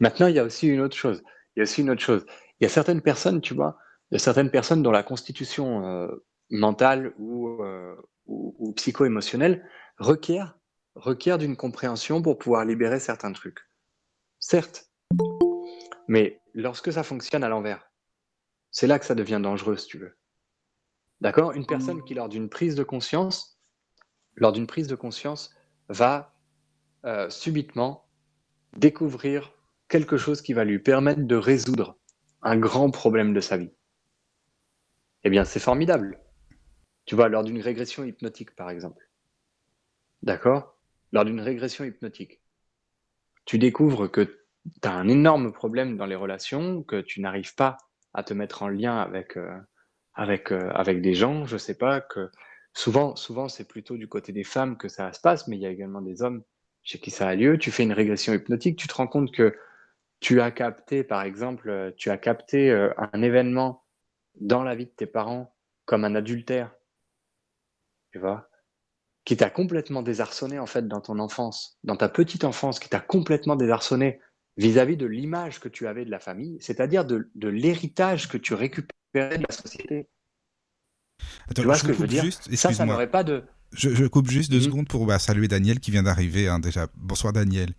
Maintenant, il y a aussi une autre chose. Il y a aussi une autre chose. Il y a certaines personnes, tu vois, il y a certaines personnes dont la constitution euh, mentale ou, ou, ou psycho-émotionnelle requiert, requiert d'une compréhension pour pouvoir libérer certains trucs. Certes, mais lorsque ça fonctionne à l'envers, c'est là que ça devient dangereux, si tu veux. D'accord? Une personne qui, lors d'une prise de conscience, lors d'une prise de conscience, va euh, subitement découvrir quelque chose qui va lui permettre de résoudre un grand problème de sa vie. Eh bien, c'est formidable. Tu vois, lors d'une régression hypnotique, par exemple. D'accord? Lors d'une régression hypnotique, tu découvres que tu as un énorme problème dans les relations, que tu n'arrives pas à te mettre en lien avec, euh, avec, euh, avec des gens, je sais pas, que souvent, souvent c'est plutôt du côté des femmes que ça se passe, mais il y a également des hommes chez qui ça a lieu. Tu fais une régression hypnotique, tu te rends compte que tu as capté, par exemple, euh, tu as capté euh, un événement dans la vie de tes parents comme un adultère, tu vois, qui t'a complètement désarçonné en fait dans ton enfance, dans ta petite enfance, qui t'a complètement désarçonné vis-à-vis de l'image que tu avais de la famille, c'est-à-dire de, de l'héritage que tu de la société. Attends, Tu vois je ce que je coupe veux dire? juste, Ça, ça n'aurait pas de... Je, je coupe juste deux Mhm. secondes pour bah, saluer Daniel qui vient d'arriver hein, déjà. Bonsoir Daniel.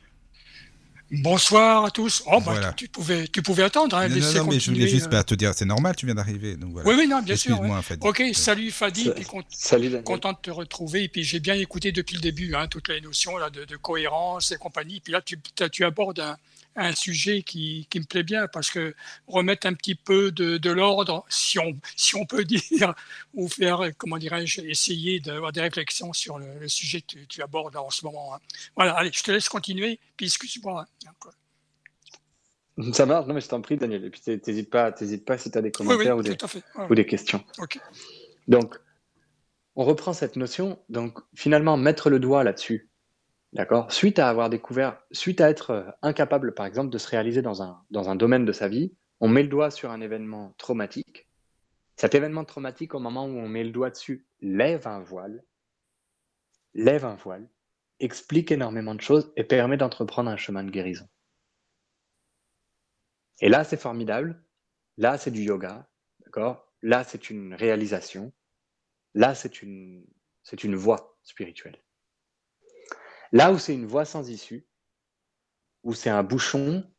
Bonsoir à tous. Oh, bah, Voilà. tu, tu pouvais, tu pouvais attendre. Hein, non, non, laisser non, mais je voulais juste euh. bah, te dire, c'est normal, tu viens d'arriver. Voilà. Oui, oui, non, bien sûr. ouais. Ok, salut Fadi, Ça- puis con- Salut Daniel. content de te retrouver. Et puis j'ai bien écouté depuis le début hein, toutes les notions là, de, de cohérence et compagnie. Puis là, tu, tu abordes un, un sujet qui, qui me plaît bien parce que remettre un petit peu de, de l'ordre, si on, si on peut dire, ou faire, comment dirais-je, essayer d'avoir des réflexions sur le, le sujet que tu, tu abordes en ce moment. hein. Voilà, allez, je te laisse continuer. Puis excuse-moi. hein. Ça marche, non mais je t'en prie Daniel. Et puis t'hé- t'hésites pas, t'hésites pas si tu as des commentaires oui, ou, des, fait. Ou des questions. Donc, on reprend cette notion. Donc, finalement, mettre le doigt là-dessus. D'accord Suite à avoir découvert, suite à être euh, incapable, par exemple, de se réaliser dans un, dans un domaine de sa vie, on met le doigt sur un événement traumatique. Cet événement traumatique, au moment où on met le doigt dessus, lève un voile, lève un voile, explique énormément de choses et permet d'entreprendre un chemin de guérison. Et là, c'est formidable. Là, c'est du yoga. D'accord? Là, c'est une réalisation. Là, c'est une, c'est une voie spirituelle. Là où c'est une voie sans issue, où c'est un bouchon,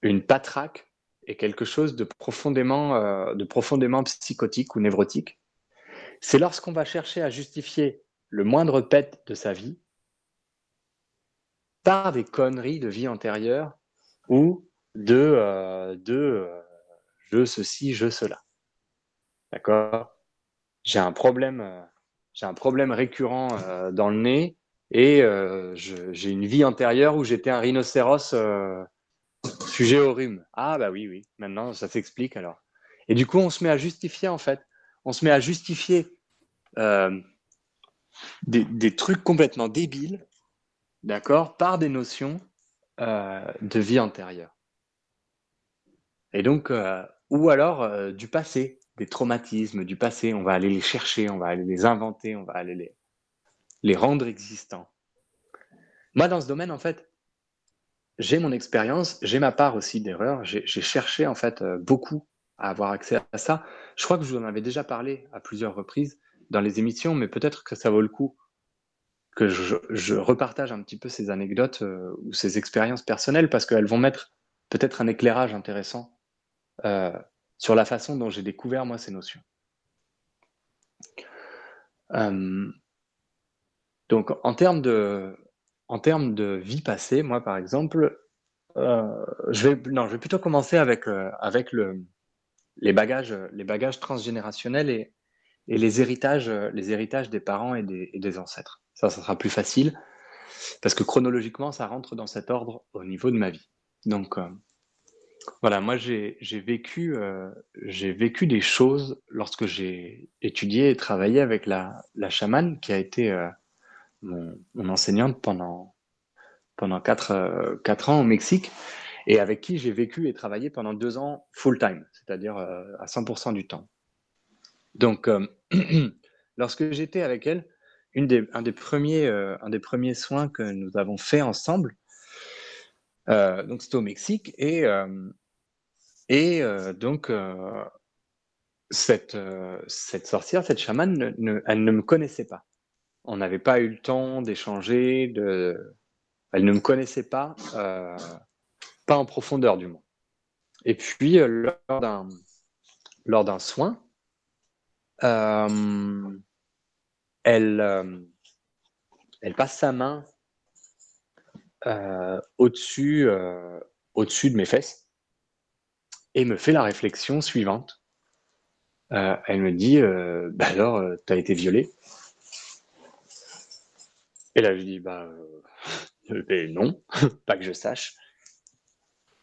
une patraque et quelque chose de profondément, euh, de profondément psychotique ou névrotique, c'est lorsqu'on va chercher à justifier le moindre pet de sa vie par des conneries de vie antérieure ou de, euh, euh, je ceci, je cela. D'accord? J'ai un problème, j'ai un problème récurrent dans le nez et euh, j'ai une vie antérieure où j'étais un rhinocéros euh, sujet au rhume. Ah bah oui, oui, maintenant ça s'explique alors. Et du coup, on se met à justifier en fait. On se met à justifier euh, des, des trucs complètement débiles, d'accord, par des notions euh, de vie antérieure. Et donc, ou alors du passé, des traumatismes du passé, on va aller les chercher, on va aller les inventer, on va aller les, les rendre existants. Moi, dans ce domaine, en fait, j'ai mon expérience, j'ai ma part aussi d'erreur, j'ai cherché en fait euh, beaucoup à avoir accès à ça. Je crois que je vous en avais déjà parlé à plusieurs reprises dans les émissions, mais peut-être que ça vaut le coup que je, repartage un petit peu ces anecdotes euh, ou ces expériences personnelles parce qu'elles vont mettre peut-être un éclairage intéressant euh, sur la façon dont j'ai découvert moi ces notions. Donc en termes de, en termes de vie passée, moi par exemple, euh, je vais, non, je vais plutôt commencer avec, euh, avec le, les bagages, les bagages transgénérationnels et, et les héritages, les héritages des parents et des, des ancêtres. Ça, ça sera plus facile parce que chronologiquement, ça rentre dans cet ordre au niveau de ma vie. Donc euh, voilà, moi j'ai vécu, j'ai vécu des choses lorsque j'ai étudié et travaillé avec la, la chamane qui a été mon, enseignante pendant, pendant quatre, euh, quatre ans au Mexique et avec qui j'ai vécu et travaillé pendant deux ans full-time, c'est-à-dire euh, à 100% du temps. Donc, euh, lorsque j'étais avec elle, un, des premiers, euh, un des premiers soins que nous avons fait ensemble, euh, donc c'était au Mexique, et, euh, et euh, donc euh, cette, euh, cette sorcière, cette chamane, ne- ne- elle ne me connaissait pas. On n'avait pas eu le temps d'échanger, elle ne me connaissait pas, euh, pas en profondeur du moins. Et puis, euh, lors d'un soin, euh, elle, elle passe sa main au-dessus au-dessus de mes fesses et me fait la réflexion suivante. Elle me dit bah alors, euh, t'as été violée? Et là, je dis bah euh, non, pas que je sache.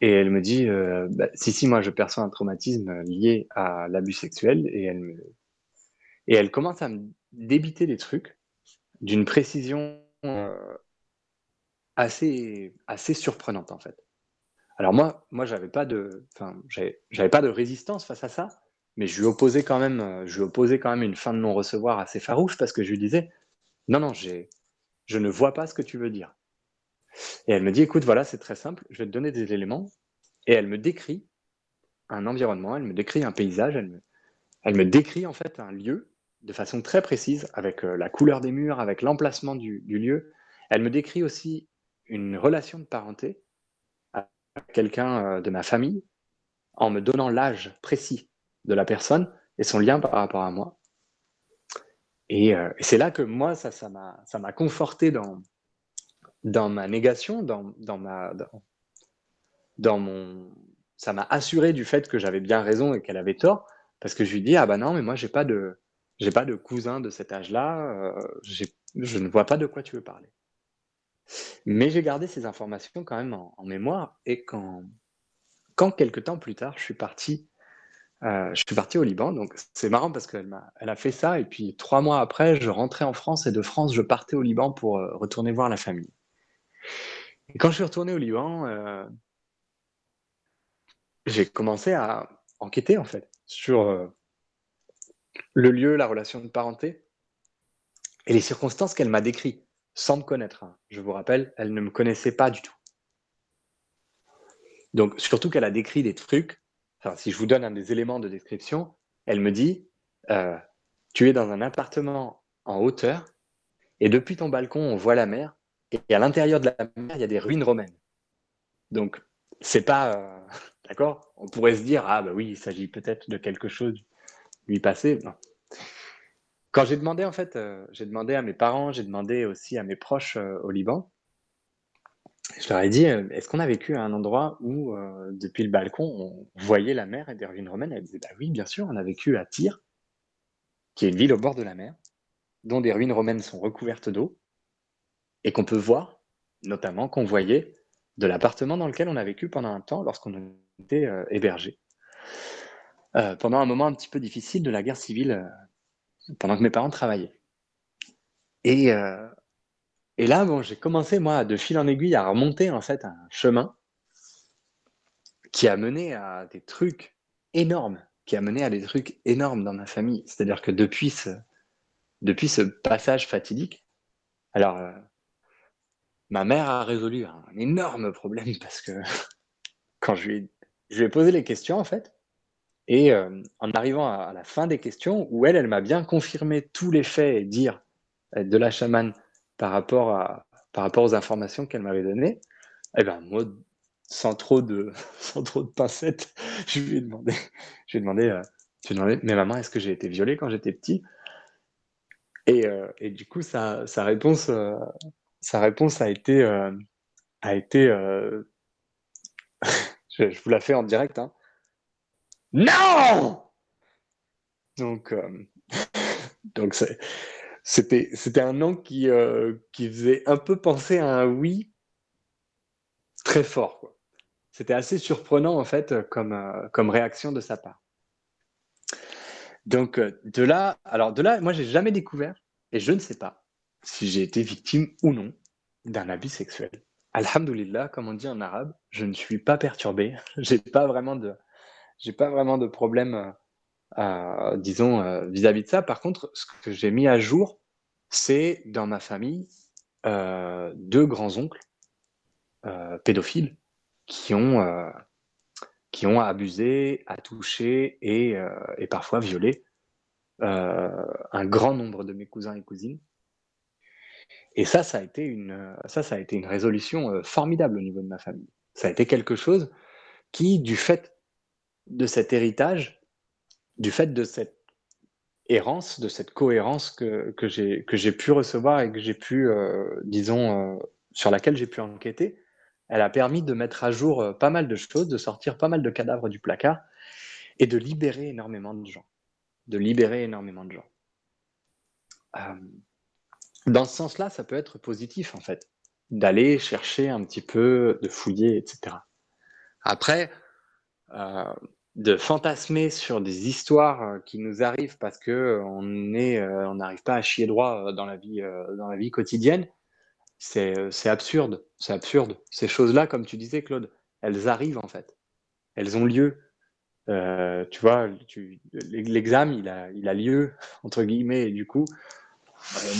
Et elle me dit euh, bah, si si, moi je perçois un traumatisme lié à l'abus sexuel et elle et elle commence à me débiter des trucs d'une précision euh, assez assez surprenante en fait. Alors moi, moi, j'avais pas de, enfin, j'avais pas de résistance face à ça, mais je lui opposais quand même, je lui opposais quand même une fin de non-recevoir assez farouche parce que je lui disais, non, non, j'ai, je ne vois pas ce que tu veux dire. Et elle me dit, écoute, voilà, c'est très simple, je vais te donner des éléments. Et elle me décrit un environnement, elle me décrit un paysage, elle me, décrit en fait un lieu de façon très précise, avec euh, la couleur des murs, avec l'emplacement du, du lieu. Elle me décrit aussi une relation de parenté à quelqu'un euh, de ma famille, en me donnant l'âge précis de la personne et son lien par rapport à moi. Et, euh, et c'est là que moi, ça, m'a, ça m'a conforté dans, dans ma négation, dans, dans ma, dans, dans mon, ça m'a assuré du fait que j'avais bien raison et qu'elle avait tort, parce que je lui dis ah bah non, mais moi j'ai pas pas de cousin de cet âge-là, euh, je ne vois pas de quoi tu veux parler. Mais j'ai gardé ces informations quand même en, en mémoire et quand, quand quelques temps plus tard, je suis parti, euh, je suis parti au Liban. Donc c'est marrant parce qu'elle m'a, elle a fait ça et puis trois mois après, je rentrais en France et de France, je partais au Liban pour euh, retourner voir la famille. Et quand je suis retourné au Liban, euh, j'ai commencé à enquêter en fait sur le lieu, la relation de parenté et les circonstances qu'elle m'a décrites sans me connaître. hein. Je vous rappelle, elle ne me connaissait pas du tout. Donc surtout qu'elle a décrit des trucs. Si je vous donne un des éléments de description, elle me dit euh, tu es dans un appartement en hauteur et depuis ton balcon on voit la mer et à l'intérieur de la mer il y a des ruines romaines. Donc c'est pas euh, d'accord? On pourrait se dire ah bah oui il s'agit peut-être de quelque chose du passé. Quand j'ai demandé en fait, euh, j'ai demandé à mes parents, j'ai demandé aussi à mes proches au Liban. Je leur ai dit, euh, est-ce qu'on a vécu à un endroit où, euh, depuis le balcon, on voyait la mer et des ruines romaines Elles disaient, bah oui, bien sûr, on a vécu à Tyr, qui est une ville au bord de la mer, dont des ruines romaines sont recouvertes d'eau, et qu'on peut voir, notamment qu'on voyait de l'appartement dans lequel on a vécu pendant un temps lorsqu'on était euh, hébergé. Euh, pendant un moment un petit peu difficile de la guerre civile, pendant que mes parents travaillaient. Et, et là, bon, j'ai commencé, moi, de fil en aiguille, à remonter en fait un chemin qui a mené à des trucs énormes, qui a mené à des trucs énormes dans ma famille. C'est-à-dire que depuis ce, depuis ce passage fatidique, alors, euh, ma mère a résolu un énorme problème parce que quand je lui ai, je lui posé les questions, en fait, et euh, en arrivant à, à la fin des questions, où elle, elle m'a bien confirmé tous les faits et dire euh, de la chamane par rapport, à, par rapport aux informations qu'elle m'avait données, eh ben, moi, sans trop de, sans trop de pincettes, je lui ai demandé, euh, je lui ai demandé mais maman, est-ce que j'ai été violé quand j'étais petit? Et, euh, et du coup, sa, réponse, euh, sa réponse a été, a été je, vous la fais en direct, hein. Non! Donc, donc c'est- c'était, un qui, euh, qui faisait un peu penser à un oui très fort. C'était assez surprenant, en fait, comme, euh, réaction de sa part. Donc, euh, de là, alors de là, moi, j'ai jamais découvert, et je ne sais pas si j'ai été victime ou non d'un abus sexuel. Alhamdulillah, comme on dit en arabe, je ne suis pas perturbé. J'ai pas pas vraiment de problème, euh, disons, euh, vis-à-vis de ça. Par contre, ce que j'ai mis à jour, c'est dans ma famille euh, deux grands-oncles pédophiles qui ont, qui ont abusé, a touché et, et parfois violé un grand nombre de mes cousins et cousines. Et ça, ça a été une, ça, ça a été une résolution formidable au niveau de ma famille. Ça a été quelque chose qui, du fait de cet héritage, du fait de cette errance, de cette cohérence que, que j'ai pu recevoir et que j'ai pu, euh, disons, euh, sur laquelle j'ai pu enquêter, elle a permis de mettre à jour euh, pas mal de choses, de sortir pas mal de cadavres du placard et de libérer énormément de gens. De libérer énormément de gens. Dans ce sens-là, ça peut être positif, en fait, d'aller chercher un petit peu, de fouiller, etc. Après, de fantasmer sur des histoires euh, qui nous arrivent parce que euh, on est, euh, on n'arrive pas à chier droit dans la vie, dans la vie quotidienne, c'est, absurde, c'est absurde. Ces choses-là, comme tu disais, Claude, elles arrivent en fait, elles ont lieu. Tu vois, l'examen, il a, il a lieu entre guillemets, et du coup,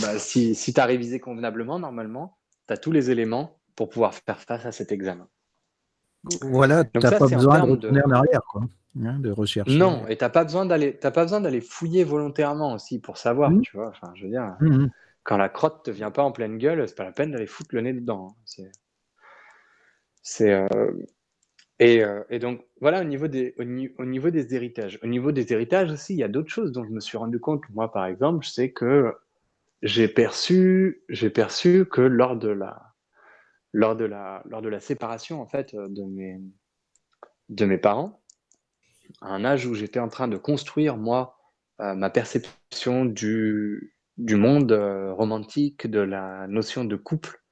bah, si, si tu as révisé convenablement, normalement, tu as tous les éléments pour pouvoir faire face à cet examen. Voilà, tu n'as pas besoin de retourner de- en arrière, quoi, hein, de rechercher. Non, et t'as pas besoin d'aller, t'as pas besoin d'aller fouiller volontairement aussi pour savoir, Mhm. tu vois. Enfin, je veux dire, Mhm. quand la crotte te vient pas en pleine gueule, c'est pas la peine d'aller foutre le nez dedans. hein. C'est, c'est, euh, et, euh, et donc voilà au niveau des, au, ni- au niveau des héritages. Au niveau des héritages aussi, il y a d'autres choses dont je me suis rendu compte. Moi, par exemple, c'est que j'ai perçu, j'ai perçu que lors de la, lors de la, lors de la séparation en fait de mes, de mes parents, à un âge où j'étais en train de construire, moi, euh, ma perception du, du monde euh, romantique, de la notion de couple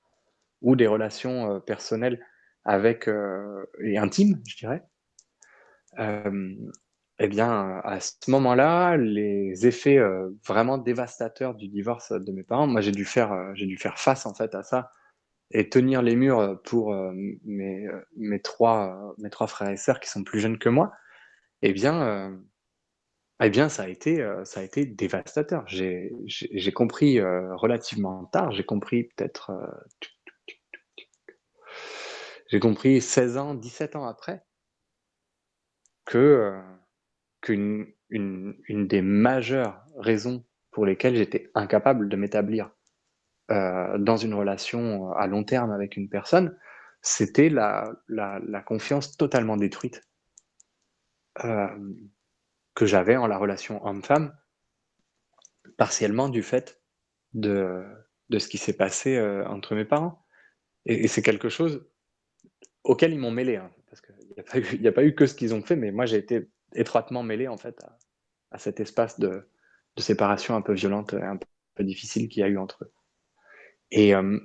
ou des relations euh, personnelles avec euh, et intimes, je dirais. Euh, eh bien, à ce moment-là, les effets euh, vraiment dévastateurs du divorce de mes parents, moi j'ai dû faire, euh, j'ai dû faire face en fait à ça et tenir les murs pour euh, mes, mes trois, mes trois frères et sœurs qui sont plus jeunes que moi eh bien, euh, eh bien, ça a été, euh, ça a été dévastateur. J'ai, j'ai compris relativement tard. J'ai compris peut-être, j'ai compris 16 ans, 17 ans après que qu'une une, une des majeures raisons pour lesquelles j'étais incapable de m'établir euh, dans une relation à long terme avec une personne, c'était la, confiance totalement détruite euh, que j'avais en la relation homme-femme, partiellement du fait de, ce qui s'est passé euh, entre mes parents. Et, et c'est quelque chose auquel ils m'ont mêlé, hein, parce qu'il n'y a, pas eu- que ce qu'ils ont fait, mais moi j'ai été étroitement mêlé en fait à, cet espace de, séparation un peu violente, un peu difficile qu'il y a eu entre eux. Et, euh,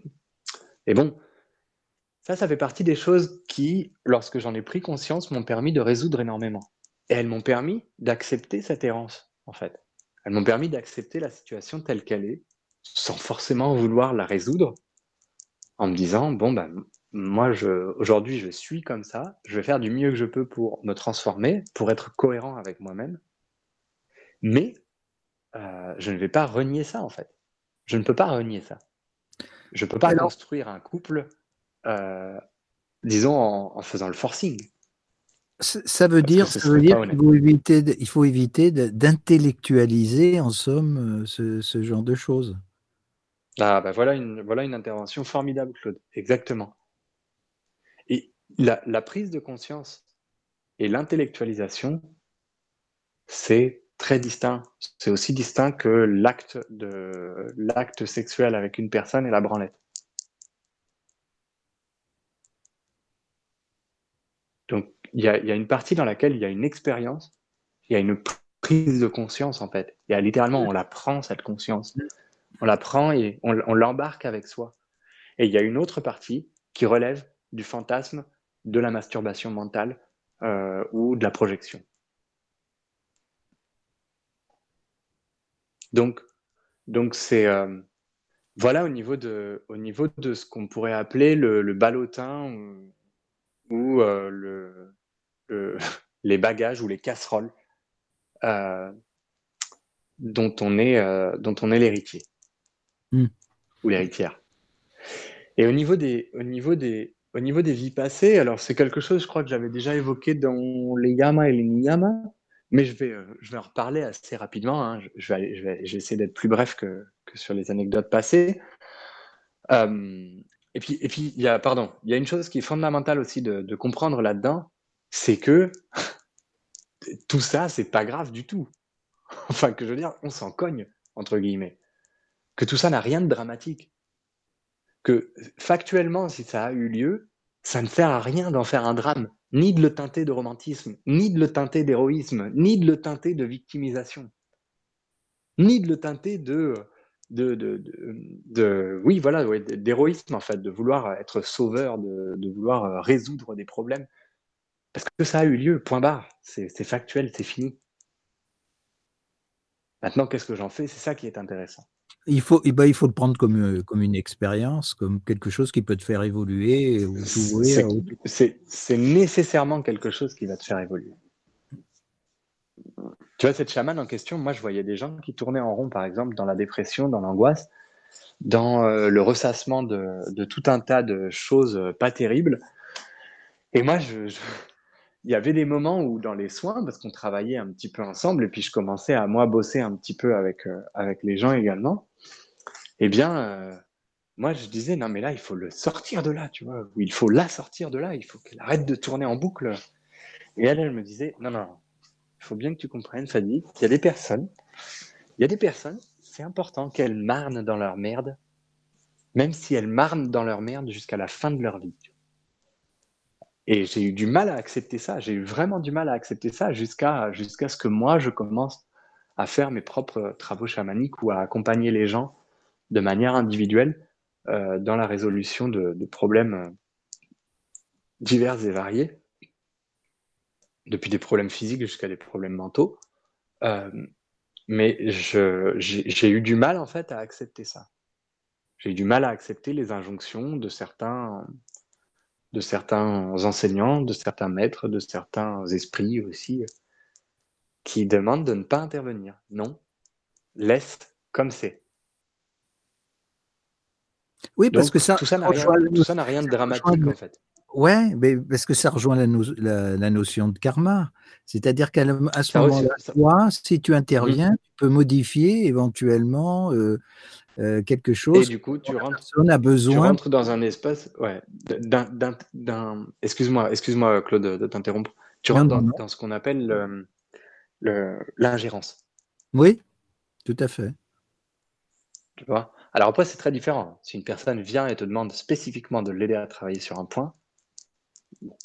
et bon, ça, ça fait partie des choses qui, lorsque j'en ai pris conscience, m'ont permis de résoudre énormément. Et elles m'ont permis d'accepter cette errance, en fait. Elles m'ont permis d'accepter la situation telle qu'elle est, sans forcément vouloir la résoudre, en me disant, bon, ben, moi, aujourd'hui, je suis comme ça, je vais faire du mieux que je peux pour me transformer, pour être cohérent avec moi-même, mais euh, je ne vais pas renier ça, en fait. Je ne peux pas renier ça. Je ne peux pas construire un couple, euh, disons, en, faisant le forcing. Ça veut dire, qu'il faut éviter, il faut éviter d'intellectualiser, en somme, euh, ce, genre de choses. Ah, bah voilà, une, voilà une intervention formidable, Claude. Exactement. Et la, la prise de conscience et l'intellectualisation, c'est très distinct. C'est aussi distinct que l'acte sexuel avec une personne et la branlette. Donc il y a, une partie dans laquelle il y a une expérience, il y a une prise de conscience en fait. Il y a littéralement on la prend cette conscience, on la prend et on, l'embarque avec soi. Et il y a une autre partie qui relève du fantasme, de la masturbation mentale euh, ou de la projection. Donc, donc c'est euh, voilà au niveau de, au niveau de ce qu'on pourrait appeler le, le ballotin ou, euh, le, les bagages ou les casseroles euh, dont on est, dont on est l'héritier hmm. ou l'héritière. Et au niveau des, au niveau des, au niveau des vies passées, alors c'est quelque chose, je crois que j'avais déjà évoqué dans les Yama et les Niyama. Mais je vais, euh, je vais en reparler assez rapidement. Hein. Je, vais, je, vais, essayer d'être plus bref que, que, sur les anecdotes passées. Et puis, et puis, il y a, pardon, il y a une chose qui est fondamentale aussi de, de comprendre là-dedans, c'est que tout ça, c'est pas grave du tout. enfin, que je veux dire, on s'en cogne entre guillemets. Que tout ça n'a rien de dramatique. Que factuellement, si ça a eu lieu, ça ne sert à rien d'en faire un drame ni de le teinter de romantisme, ni de le teinter d'héroïsme, ni de le teinter de victimisation, ni de le teinter de, oui, voilà, d'héroïsme en fait, de vouloir être sauveur, de, vouloir résoudre des problèmes. Parce que ça a eu lieu, point barre, c'est factuel, c'est fini. Maintenant, qu'est-ce que j'en fais? C'est ça qui est intéressant. Il faut, eh ben, il faut le prendre comme, euh, comme une expérience, comme quelque chose qui peut te faire évoluer C'est nécessairement quelque chose qui va te faire évoluer. Tu vois, cette chamane en question, moi, je voyais des gens qui tournaient en rond, par exemple, dans la dépression, dans l'angoisse, dans euh, le ressassement de, tout un tas de choses euh, pas terribles. Et moi, je, il y avait des moments où, dans les soins, parce qu'on travaillait un petit peu ensemble, et puis je commençais à, moi, bosser un petit peu avec, avec les gens également, eh bien, euh, moi, je disais, non, mais là, il faut le sortir de là, tu vois, ou il faut la sortir de là, il faut qu'elle arrête de tourner en boucle. Et elle, elle me disait, non, non, il faut bien que tu comprennes, Fanny, qu'il y a des personnes, il y a des personnes, c'est important qu'elles marnent dans leur merde, même si elles marnent dans leur merde jusqu'à la fin de leur vie. Et j'ai eu du mal à accepter ça, j'ai eu vraiment du mal à accepter ça jusqu'à jusqu'à ce que moi, je commence à faire mes propres travaux chamaniques ou à accompagner les gens de manière individuelle euh, dans la résolution de, problèmes euh, divers et variés, depuis des problèmes physiques jusqu'à des problèmes mentaux. Euh, mais j'ai eu du mal en fait à accepter ça. J'ai eu du mal à accepter les injonctions de certains, de certains enseignants, de certains maîtres, de certains esprits aussi, qui demandent de ne pas intervenir. Non, laisse comme c'est. Oui, parce que ça, tout ça n'a rien, de dramatique en fait. Ouais, mais parce que ça rejoint la, notion de karma. C'est-à-dire qu'à ce moment-là, si tu interviens, tu peux modifier éventuellement euh, euh, quelque chose. Et du coup, tu rentres, a besoin. tu rentres dans un espace, ouais, d'un, excuse-moi, excuse-moi, Claude, de t'interrompre. Tu rentres dans, dans, ce qu'on appelle l'ingérence. Oui, tout à fait. Tu vois? Alors après, c'est très différent. Si une personne vient et te demande spécifiquement de l'aider à travailler sur un point,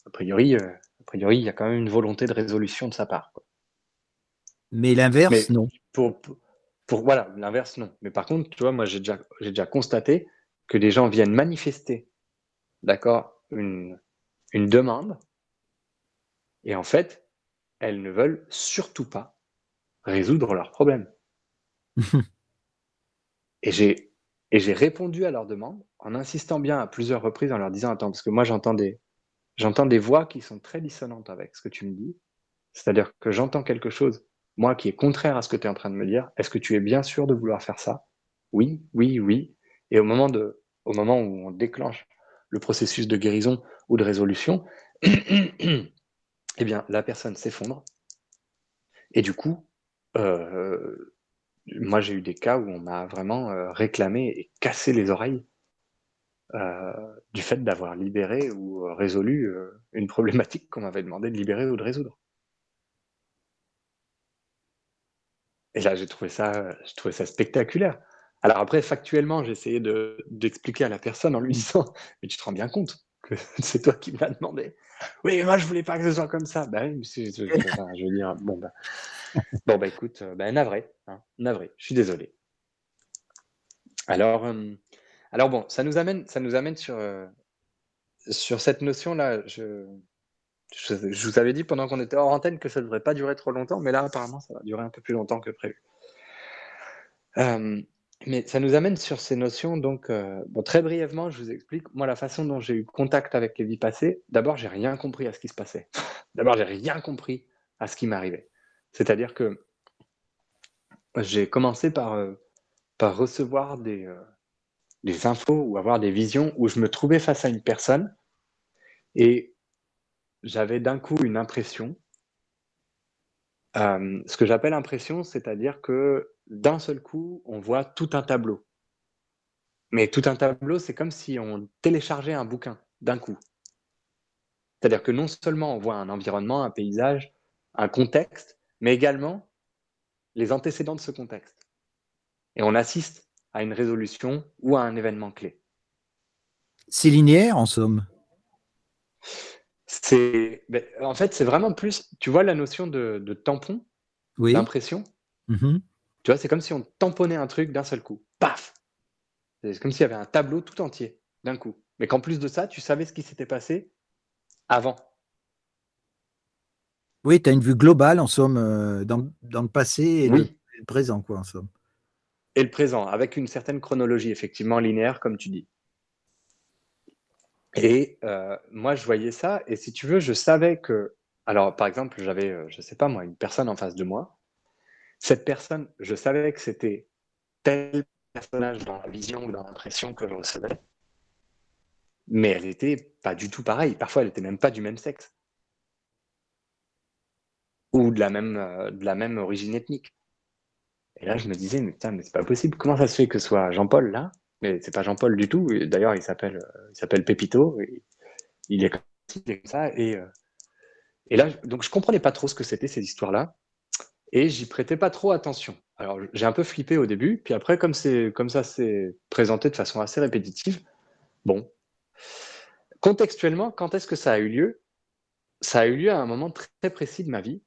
a priori, euh, a priori, il y a quand même une volonté de résolution de sa part. Mais l'inverse, non. Pour, pour voilà, l'inverse, non. Mais par contre, tu vois, moi, j'ai déjà, j'ai déjà constaté que des gens viennent manifester, d'accord, une, une demande, et en fait, elles ne veulent surtout pas résoudre leurs problèmes. et j'ai et j'ai répondu à leur demande en insistant bien à plusieurs reprises en leur disant attends parce que moi j'entends des j'entends des voix qui sont très dissonantes avec ce que tu me dis. C'est-à-dire que j'entends quelque chose moi qui est contraire à ce que tu es en train de me dire. Est-ce que tu es bien sûr de vouloir faire ça? Oui, oui, oui. Et au moment où on déclenche le processus de guérison ou de résolution, eh bien la personne s'effondre et du coup euh, moi, j'ai eu des cas où on m'a vraiment euh, réclamé et cassé les oreilles euh, du fait d'avoir libéré ou résolu une problématique qu'on m'avait demandé de libérer ou de résoudre. Et là, j'ai trouvé ça, j'ai trouvé ça spectaculaire. Alors après, factuellement, j'ai essayé d'expliquer à la personne en lui disant, mais tu te rends bien compte que c'est toi qui me l'as demandé. Oui, moi, je voulais pas que ce soit comme ça. Ben, oui, je, je, je veux dire, bon, ben, bon, bah écoute, euh, bah, navré, hein, navré, je suis désolé. Alors, euh, alors bon, ça nous amène, ça nous amène sur, euh, sur cette notion-là. Je, je, vous avais dit pendant qu'on était hors antenne que ça ne devrait pas durer trop longtemps, mais là, apparemment, ça va durer un peu plus longtemps que prévu. mais ça nous amène sur ces notions. Donc, bon, très brièvement, je vous explique. Moi, la façon dont j'ai eu contact avec les vies passées, d'abord, j'ai rien compris à ce qui se passait. d'abord, j'ai rien compris à ce qui m'arrivait. C'est-à-dire que j'ai commencé par, euh, recevoir des, euh, des infos ou avoir des visions où je me trouvais face à une personne et j'avais d'un coup une impression. Euh, ce que j'appelle impression, c'est-à-dire que d'un seul coup, on voit tout un tableau. Mais tout un tableau, c'est comme si on téléchargeait un bouquin d'un coup. C'est-à-dire que non seulement on voit un environnement, un paysage, un contexte, mais également les antécédents de ce contexte. Et on assiste à une résolution ou à un événement clé. C'est linéaire en somme? C'est, ben, en fait, c'est vraiment plus. Tu vois la notion de, tampon, oui. d'impression? Mm-hmm. Tu vois, c'est comme si on tamponnait un truc d'un seul coup. Paf. C'est comme s'il y avait un tableau tout entier d'un coup. Mais qu'en plus de ça, tu savais ce qui s'était passé avant. Oui, tu as une vue globale, en somme, euh, dans, le passé et le, présent, quoi, en somme. Et le présent, avec une certaine chronologie, effectivement, linéaire, comme tu dis. Et euh, moi, je voyais ça, et si tu veux, je savais que. Alors, par exemple, j'avais, euh, je sais pas moi, une personne en face de moi. Cette personne, je savais que c'était tel personnage dans la vision ou dans l'impression que je recevais. Mais elle n'était pas du tout pareille. Parfois, elle n'était même pas du même sexe ou de la même, euh, de la même origine ethnique. Et là, je me disais, mais putain, mais c'est pas possible. Comment ça se fait que ce soit Jean-Paul là? Mais c'est pas Jean-Paul du tout. D'ailleurs, il s'appelle, euh, il s'appelle Pépito. il est comme ça. Et, euh, là, donc je comprenais pas trop ce que c'était ces histoires-là. Et j'y prêtais pas trop attention. Alors, j'ai un peu flippé au début. Puis après, comme, c'est, comme ça s'est présenté de façon assez répétitive, bon. Contextuellement, quand est-ce que ça a eu lieu? Ça a eu lieu à un moment très précis de ma vie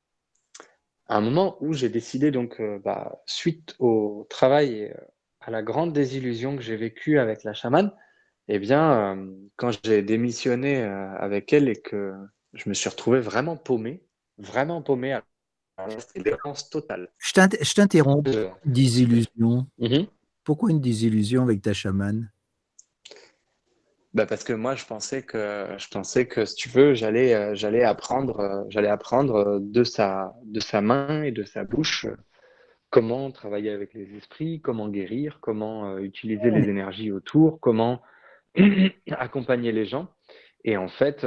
à un moment où j'ai décidé, donc, euh, bah, suite au travail à la grande désillusion que j'ai vécue avec la chamane, eh bien, euh, quand j'ai démissionné avec elle et que je me suis retrouvé vraiment paumé, vraiment paumé, c'était l'errance totale. Je t'interromps. Désillusion. Mm-hmm. Pourquoi une désillusion avec ta chamane? Bah parce que moi je pensais que je pensais que si tu veux j'allais euh, j'allais apprendre euh, j'allais apprendre euh, de sa de sa main et de sa bouche comment travailler avec les esprits comment guérir comment utiliser les énergies autour comment accompagner les gens et en fait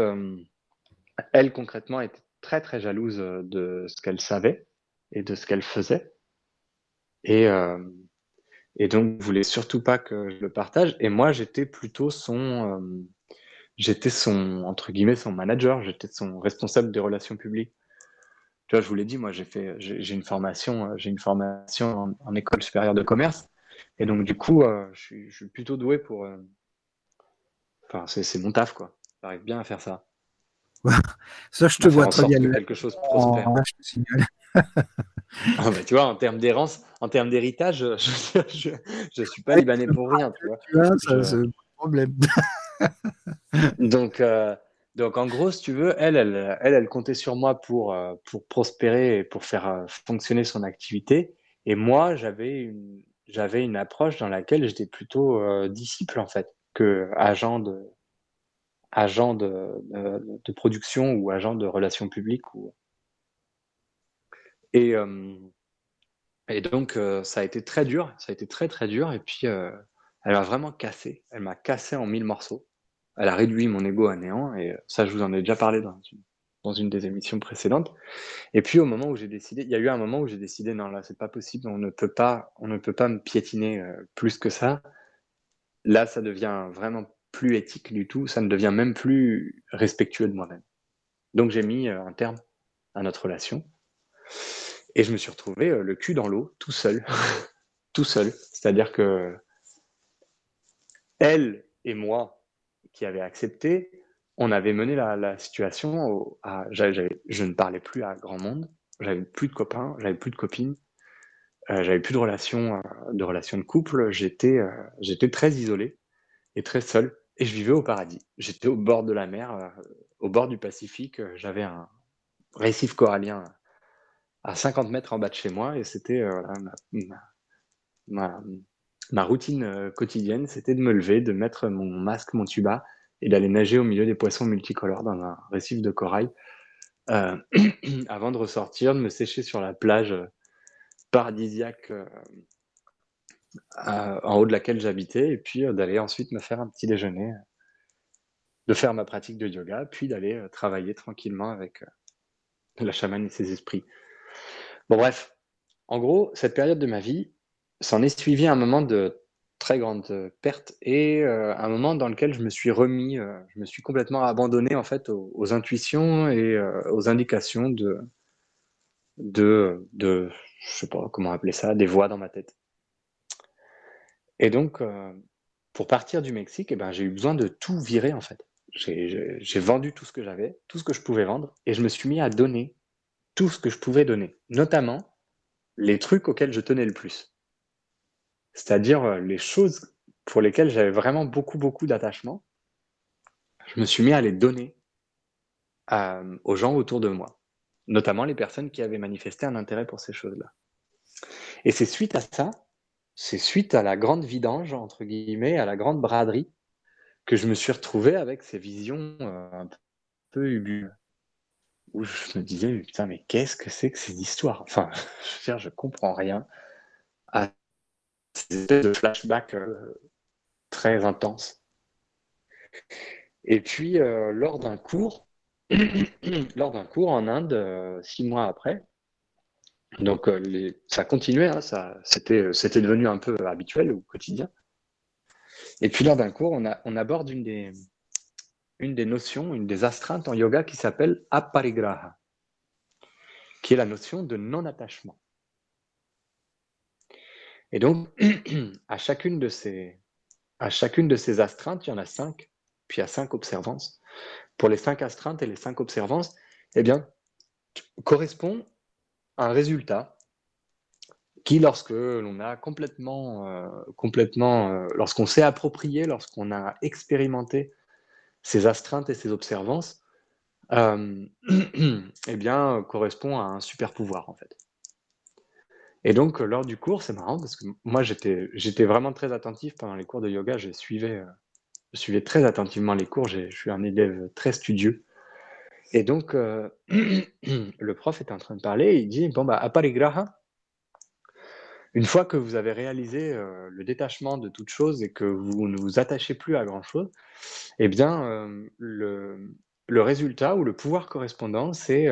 elle concrètement était très très jalouse de ce qu'elle savait et de ce qu'elle faisait et et donc voulait surtout pas que je le partage. Et moi, j'étais plutôt son, euh, j'étais son entre guillemets son manager, j'étais son responsable des relations publiques. Tu vois, je vous l'ai dit, moi, j'ai fait, j'ai une formation, euh, j'ai une formation en, école supérieure de commerce, et donc du coup, euh, je, suis, je, suis, plutôt doué pour. Enfin, c'est mon taf, quoi. J'arrive bien à faire ça. ça, je te vois très bien. quelque chose prospère. Oh, ah, tu vois, en termes d'errance, en termes d'héritage, je ne suis pas libanais pour rien. Tu vois. Tu vois, ça, c'est le problème. Donc, euh, donc, en gros, si tu veux, elle, elle, elle, elle comptait sur moi pour, euh, pour prospérer et pour faire euh, fonctionner son activité. Et moi, j'avais une, j'avais une approche dans laquelle j'étais plutôt euh, disciple, en fait, que agent de, agent de, de, de production ou agent de relations publiques. Ou... Et, et donc, ça a été très dur, ça a été très, très dur. Et puis, elle m'a vraiment cassé. Elle m'a cassé en mille morceaux. Elle a réduit mon ego à néant. Et ça, je vous en ai déjà parlé dans une, des émissions précédentes. Et puis, au moment où j'ai décidé, il y a eu un moment où j'ai décidé, non, là, c'est pas possible. On ne peut pas, on ne peut pas me piétiner euh, plus que ça. Là, ça devient vraiment plus éthique du tout. Ça ne devient même plus respectueux de moi-même. Donc, j'ai mis euh, un terme à notre relation. Et je me suis retrouvé euh, le cul dans l'eau, tout seul. tout seul. C'est-à-dire que elle et moi, qui avait accepté, on avait mené la, situation je ne parlais plus à grand monde, j'avais plus de copains, j'avais plus de copines, euh, j'avais plus de relations, euh, de relations de couple, j'étais, euh, j'étais très isolé et très seul, et je vivais au paradis. J'étais au bord de la mer, au bord du Pacifique, j'avais un récif corallien à 50 mètres en bas de chez moi, et c'était ma- ma- ma routine euh, quotidienne, c'était de me lever, de mettre mon masque, mon tuba, et d'aller nager au milieu des poissons multicolores dans un récif de corail, euh, avant de ressortir, de me sécher sur la plage euh, paradisiaque en haut de laquelle j'habitais, et puis d'aller ensuite me faire un petit déjeuner, de faire ma pratique de yoga, puis d'aller travailler tranquillement avec la chamane et ses esprits. Bon bref, en gros, cette période de ma vie s'en est suivi un moment de très grande perte et euh, un moment dans lequel je me suis remis, euh, je me suis complètement abandonné en fait aux, intuitions et euh, aux indications de, de, de, je sais pas comment appeler ça, des voix dans ma tête. Et donc, pour partir du Mexique, eh ben, j'ai eu besoin de tout virer en fait. J'ai vendu tout ce que j'avais, tout ce que je pouvais vendre, et je me suis mis à donner tout ce que je pouvais donner, notamment les trucs auxquels je tenais le plus. C'est-à-dire euh, les choses pour lesquelles j'avais vraiment beaucoup, beaucoup d'attachement. Je me suis mis à les donner à- aux gens autour de moi, notamment les personnes qui avaient manifesté un intérêt pour ces choses-là. Et c'est suite à ça, c'est suite à la grande vidange, entre guillemets, à la grande braderie, que je me suis retrouvé avec ces visions euh, un peu ubues, où je me disais, putain, mais qu'est-ce que c'est que ces histoires? Enfin, je veux dire, je comprends rien à ces espèces de flashbacks euh, très intenses. Et puis, euh, lors d'un cours, lors d'un cours en Inde, euh, six mois après, donc ça continuait, hein, ça, c'était, c'était devenu un peu habituel ou quotidien. Et puis lors d'un cours, on, on aborde une des, une des notions, une des astreintes en yoga qui s'appelle aparigraha, qui est la notion de non-attachement. Et donc, à chacune de ces, astreintes, il y en a cinq, puis il cinq observances. Pour les cinq astreintes et les cinq observances, eh bien, correspond un résultat qui, lorsque l'on a complètement, euh, complètement, euh, lorsqu'on s'est approprié, lorsqu'on a expérimenté ces astreintes et ces observances, euh, eh bien, correspond à un super pouvoir en fait. Et donc, euh, lors du cours, c'est marrant parce que moi, j'étais, vraiment très attentif pendant les cours de yoga. Je suivais, euh, très attentivement les cours. Je suis un élève très studieux. Et donc, euh, le prof est en train de parler. et il dit Bon, bah, aparigraha, une fois que vous avez réalisé le détachement de toute chose et que vous ne vous attachez plus à grand chose, eh bien, le, résultat ou le pouvoir correspondant, c'est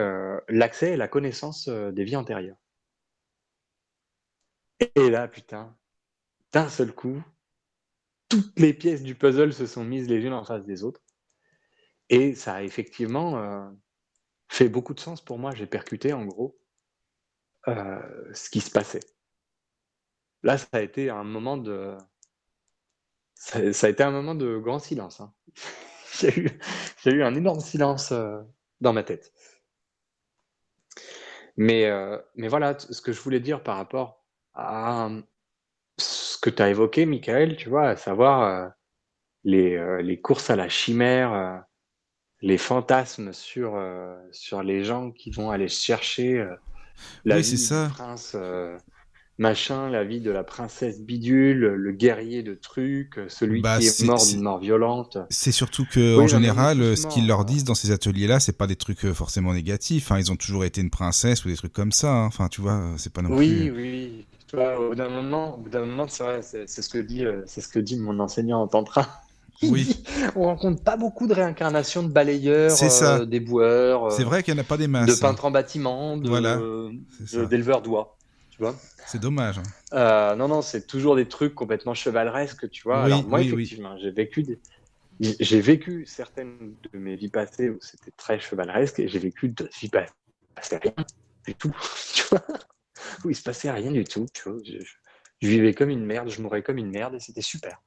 l'accès et la connaissance des vies antérieures. Et là, putain, d'un seul coup, toutes les pièces du puzzle se sont mises les unes en face des autres. Et ça a effectivement euh, fait beaucoup de sens pour moi. J'ai percuté, en gros, euh, ce qui se passait. Là, ça a été un moment de... Ça, a été un moment de grand silence. hein. a eu, eu un énorme silence euh, dans ma tête. Mais, mais voilà, ce que je voulais dire par rapport à ce que tu as évoqué, Michael, tu vois, à savoir euh, les, euh, les, courses à la chimère, euh, les fantasmes sur, sur les gens qui vont aller chercher la Oui, vie ça. du prince machin, la vie de la princesse bidule, le guerrier de trucs, celui Bah, qui est mort d'une mort violente. C'est surtout que, Oui, en général, ce qu'ils leur disent dans ces ateliers-là, c'est pas des trucs forcément négatifs. Hein. Ils ont toujours été une princesse ou des trucs comme ça. hein. Enfin, tu vois, c'est pas non Oui, plus. oui. Tu vois, au bout d'un moment, au bout d'un moment, c'est vrai, c'est c'est ce que dit, euh, c'est ce que dit mon enseignant en tantra. Oui. on rencontre pas beaucoup de réincarnations de balayeurs, C'est ça. euh, d'éboueurs, C'est euh, vrai qu'il n'y en a pas des de masses. hein. peintres en bâtiment, de, Voilà, de- C'est d'éleveurs d'oies. Tu vois C'est dommage. hein. Euh, non, non, c'est toujours des trucs complètement chevaleresques, tu vois. Oui, Alors moi, oui, oui. effectivement, j'ai vécu des... j'ai vécu certaines de mes vies passées où c'était très chevaleresque et j'ai vécu d'autres vies passées passait rien du tout, tu vois, où il se passait rien du tout, tu vois. Je, vivais comme une merde, je mourais comme une merde et c'était super.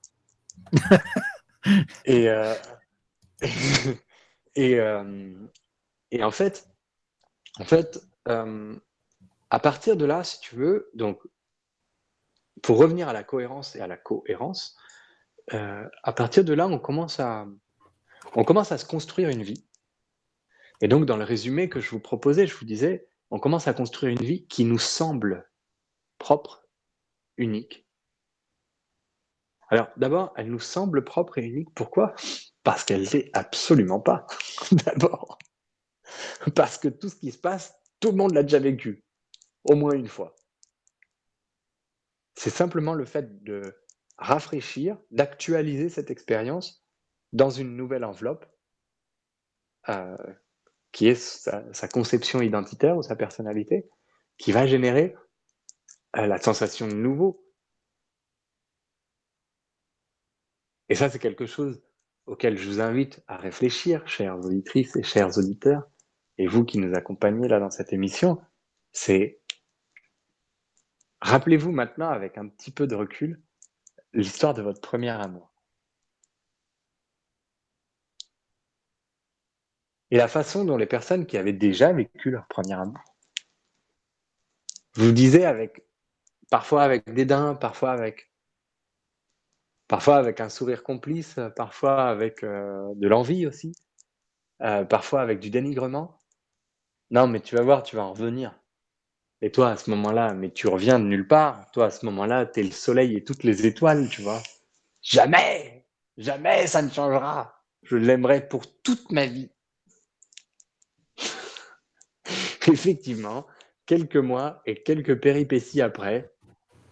et, euh, et, euh, et en fait, en fait, euh, à partir de là, si tu veux, donc pour revenir à la cohérence et à la cohérence, à partir de là, on commence à, on commence à se construire une vie. Et donc, dans le résumé que je vous proposais, je vous disais, on commence à construire une vie qui nous semble propre, unique. Alors, d'abord, elle nous semble propre et unique. Pourquoi? Parce qu'elle l'est absolument pas. d'abord. Parce que tout ce qui se passe, tout le monde l'a déjà vécu. Au moins une fois. C'est simplement le fait de rafraîchir, d'actualiser cette expérience dans une nouvelle enveloppe euh, qui est sa, conception identitaire ou sa personnalité, qui va générer euh, la sensation de nouveau. Et ça, c'est quelque chose auquel je vous invite à réfléchir, chères auditrices et chers auditeurs, et vous qui nous accompagnez là dans cette émission, c'est rappelez-vous maintenant avec un petit peu de recul l'histoire de votre premier amour. Et la façon dont les personnes qui avaient déjà vécu leur premier amour vous disaient parfois avec dédain, parfois avec, un sourire complice, parfois avec euh, de l'envie aussi, euh, parfois avec du dénigrement. Non, mais tu vas voir, tu vas en revenir. Et toi, à ce moment-là, mais tu reviens de nulle part. Toi, à ce moment-là, t'es le soleil et toutes les étoiles, tu vois. Jamais, jamais ça ne changera. Je l'aimerai pour toute ma vie. Effectivement, quelques mois et quelques péripéties après,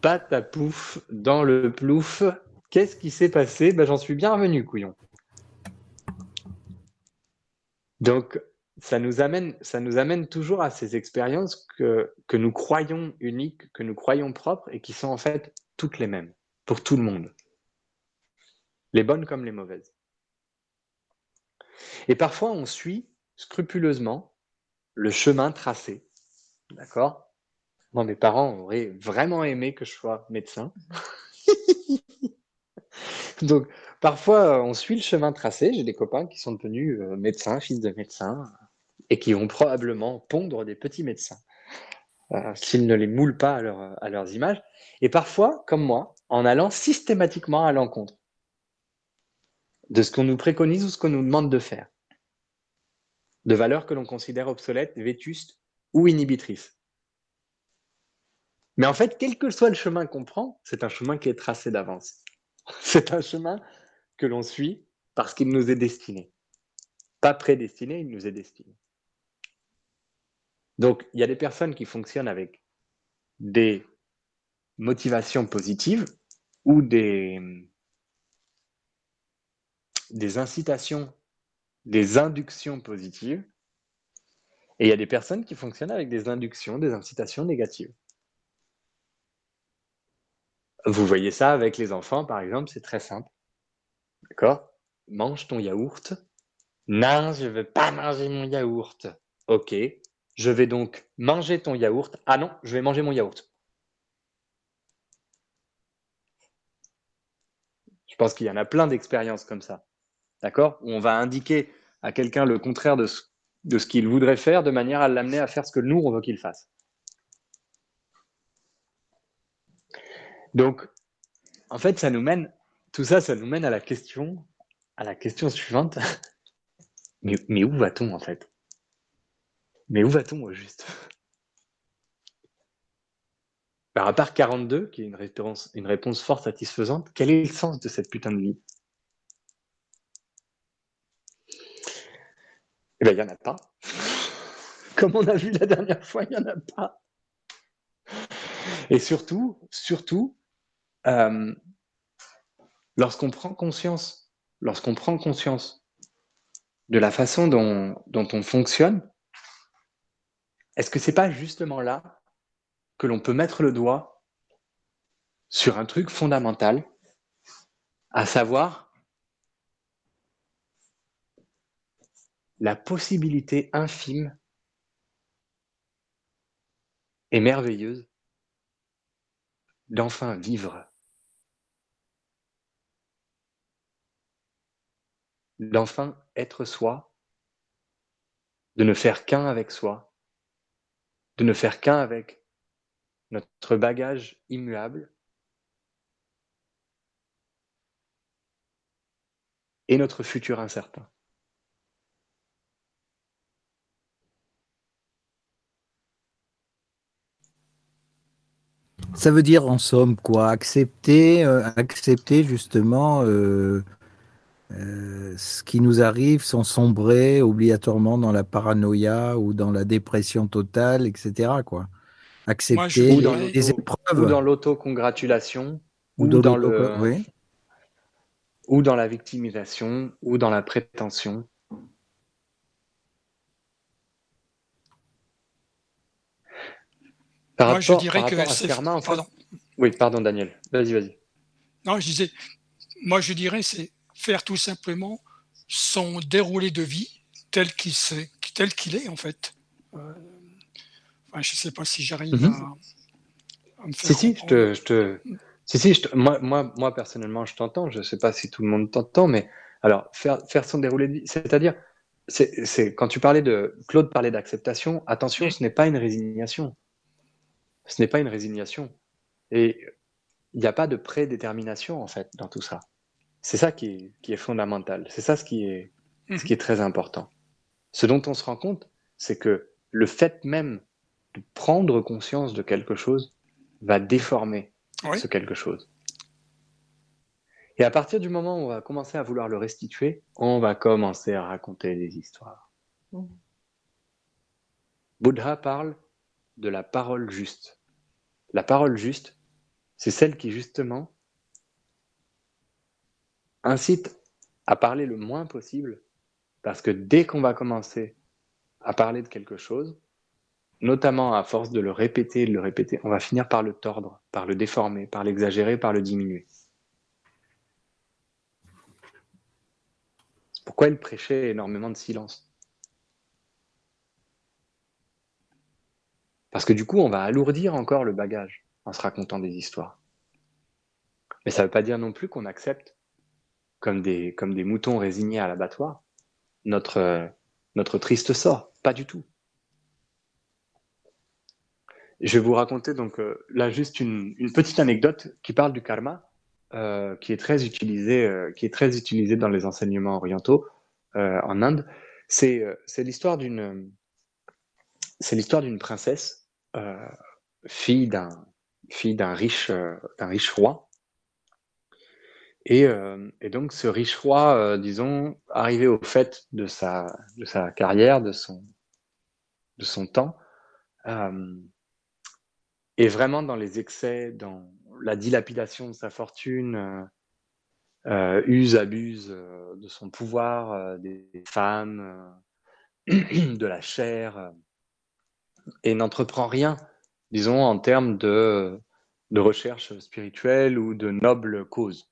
pat à pouf dans le plouf. Qu'est-ce qui s'est passé? Ben, J'en suis bien revenu, couillon. Donc, ça nous amène, ça nous amène toujours à ces expériences que, que nous croyons uniques, que nous croyons propres et qui sont en fait toutes les mêmes pour tout le monde. Les bonnes comme les mauvaises. Et parfois, on suit scrupuleusement le chemin tracé. D'accord? Moi, mes parents auraient vraiment aimé que je sois médecin. Donc, parfois, on suit le chemin tracé. J'ai des copains qui sont devenus euh, médecins, fils de médecins, et qui vont probablement pondre des petits médecins euh, s'ils ne les moulent pas à, à leurs images. Et parfois, comme moi, en allant systématiquement à l'encontre de ce qu'on nous préconise ou ce qu'on nous demande de faire, de valeurs que l'on considère obsolètes, vétustes ou inhibitrices. Mais en fait, quel que soit le chemin qu'on prend, c'est un chemin qui est tracé d'avance. C'est un chemin que l'on suit parce qu'il nous est destiné. Pas prédestiné, il nous est destiné. Donc, il y a des personnes qui fonctionnent avec des motivations positives ou des, des incitations, des inductions positives. Et il y a des personnes qui fonctionnent avec des inductions, des incitations négatives. Vous voyez ça avec les enfants, par exemple, c'est très simple. D'accord? Mange ton yaourt. Non, je ne veux pas manger mon yaourt. Ok. Je vais donc manger ton yaourt. Ah non, je vais manger mon yaourt. Je pense qu'il y en a plein d'expériences comme ça. D'accord? On va indiquer à quelqu'un le contraire de ce, qu'il voudrait faire de manière à l'amener à faire ce que nous, on veut qu'il fasse. Donc, en fait, ça nous mène, tout ça, ça nous mène à la question, à la question suivante. mais, où va-t-on en fait? Mais où va-t-on au juste? Par à part 42, qui est une réponse, une réponse fort satisfaisante, quel est le sens de cette putain de vie? Eh bien, il n'y en a pas. Comme on a vu la dernière fois, il n'y en a pas. Et surtout, surtout, euh, lorsqu'on prend conscience, lorsqu'on prend conscience de la façon dont, dont on fonctionne, est-ce que c'est pas justement là que l'on peut mettre le doigt sur un truc fondamental, à savoir la possibilité infime et merveilleuse d'enfin vivre, d'enfin être soi, de ne faire qu'un avec soi, de ne faire qu'un avec notre bagage immuable et notre futur incertain. Ça veut dire en somme quoi? Accepter, euh, accepter justement euh, euh, ce qui nous arrive sans sombrer obligatoirement dans la paranoïa ou dans la dépression totale, etc. Quoi. Accepter ou dans les épreuves. ou dans l'autocongratulation, ou ou, dans dans l'auto- le, oui. ou dans la victimisation, ou dans la prétention. Par Moi, je dirais par que rapport à fait-. Oui, pardon, Daniel. Vas-y, vas-y. Non, je disais, moi je dirais, c'est faire tout simplement son déroulé de vie tel qu'il s'est- tel qu'il est en fait. Euh, enfin, je ne sais pas si j'arrive Mhm. à, à me faire Si, si, je te, je te... Si, si, je te- Moi, moi, moi, personnellement, je t'entends. Je ne sais pas si tout le monde t'entend, mais alors, faire, faire son déroulé de vie, c'est-à-dire, c'est, c'est- quand tu parlais de. Claude parlait d'acceptation, attention, ce n'est pas une résignation. Ce n'est pas une résignation. Et il n'y a pas de prédétermination, en fait, dans tout ça. C'est ça qui est, qui est fondamental. C'est ça ce qui est, ce qui est très important. Ce dont on se rend compte, c'est que le fait même de prendre conscience de quelque chose va déformer Oui. ce quelque chose. Et à partir du moment où on va commencer à vouloir le restituer, on va commencer à raconter des histoires. Bouddha parle de la parole juste. La parole juste, c'est celle qui justement incite à parler le moins possible, parce que dès qu'on va commencer à parler de quelque chose, notamment à force de le répéter, de le répéter, on va finir par le tordre, par le déformer, par l'exagérer, par le diminuer. C'est pourquoi il prêchait énormément de silence. Parce que du coup, on va alourdir encore le bagage en se racontant des histoires. Mais ça ne veut pas dire non plus qu'on accepte, comme des, moutons résignés à l'abattoir, notre, triste sort. Pas du tout. Je vais vous raconter donc euh, là juste une, petite anecdote qui parle du karma, euh, qui est très utilisé, euh, qui est très dans les enseignements orientaux en Inde. C'est l'histoire d'une princesse, euh, fille d'un fille d'un riche euh, d'un riche roi. Et, euh, et donc ce riche roi, disons, arrivé au fait de sa de sa carrière, de son de son temps, et vraiment dans les excès, dans la dilapidation de sa fortune, use, abuse de son pouvoir, des femmes, de la chair, et n'entreprend rien, disons, en termes de, recherche spirituelle ou de noble cause.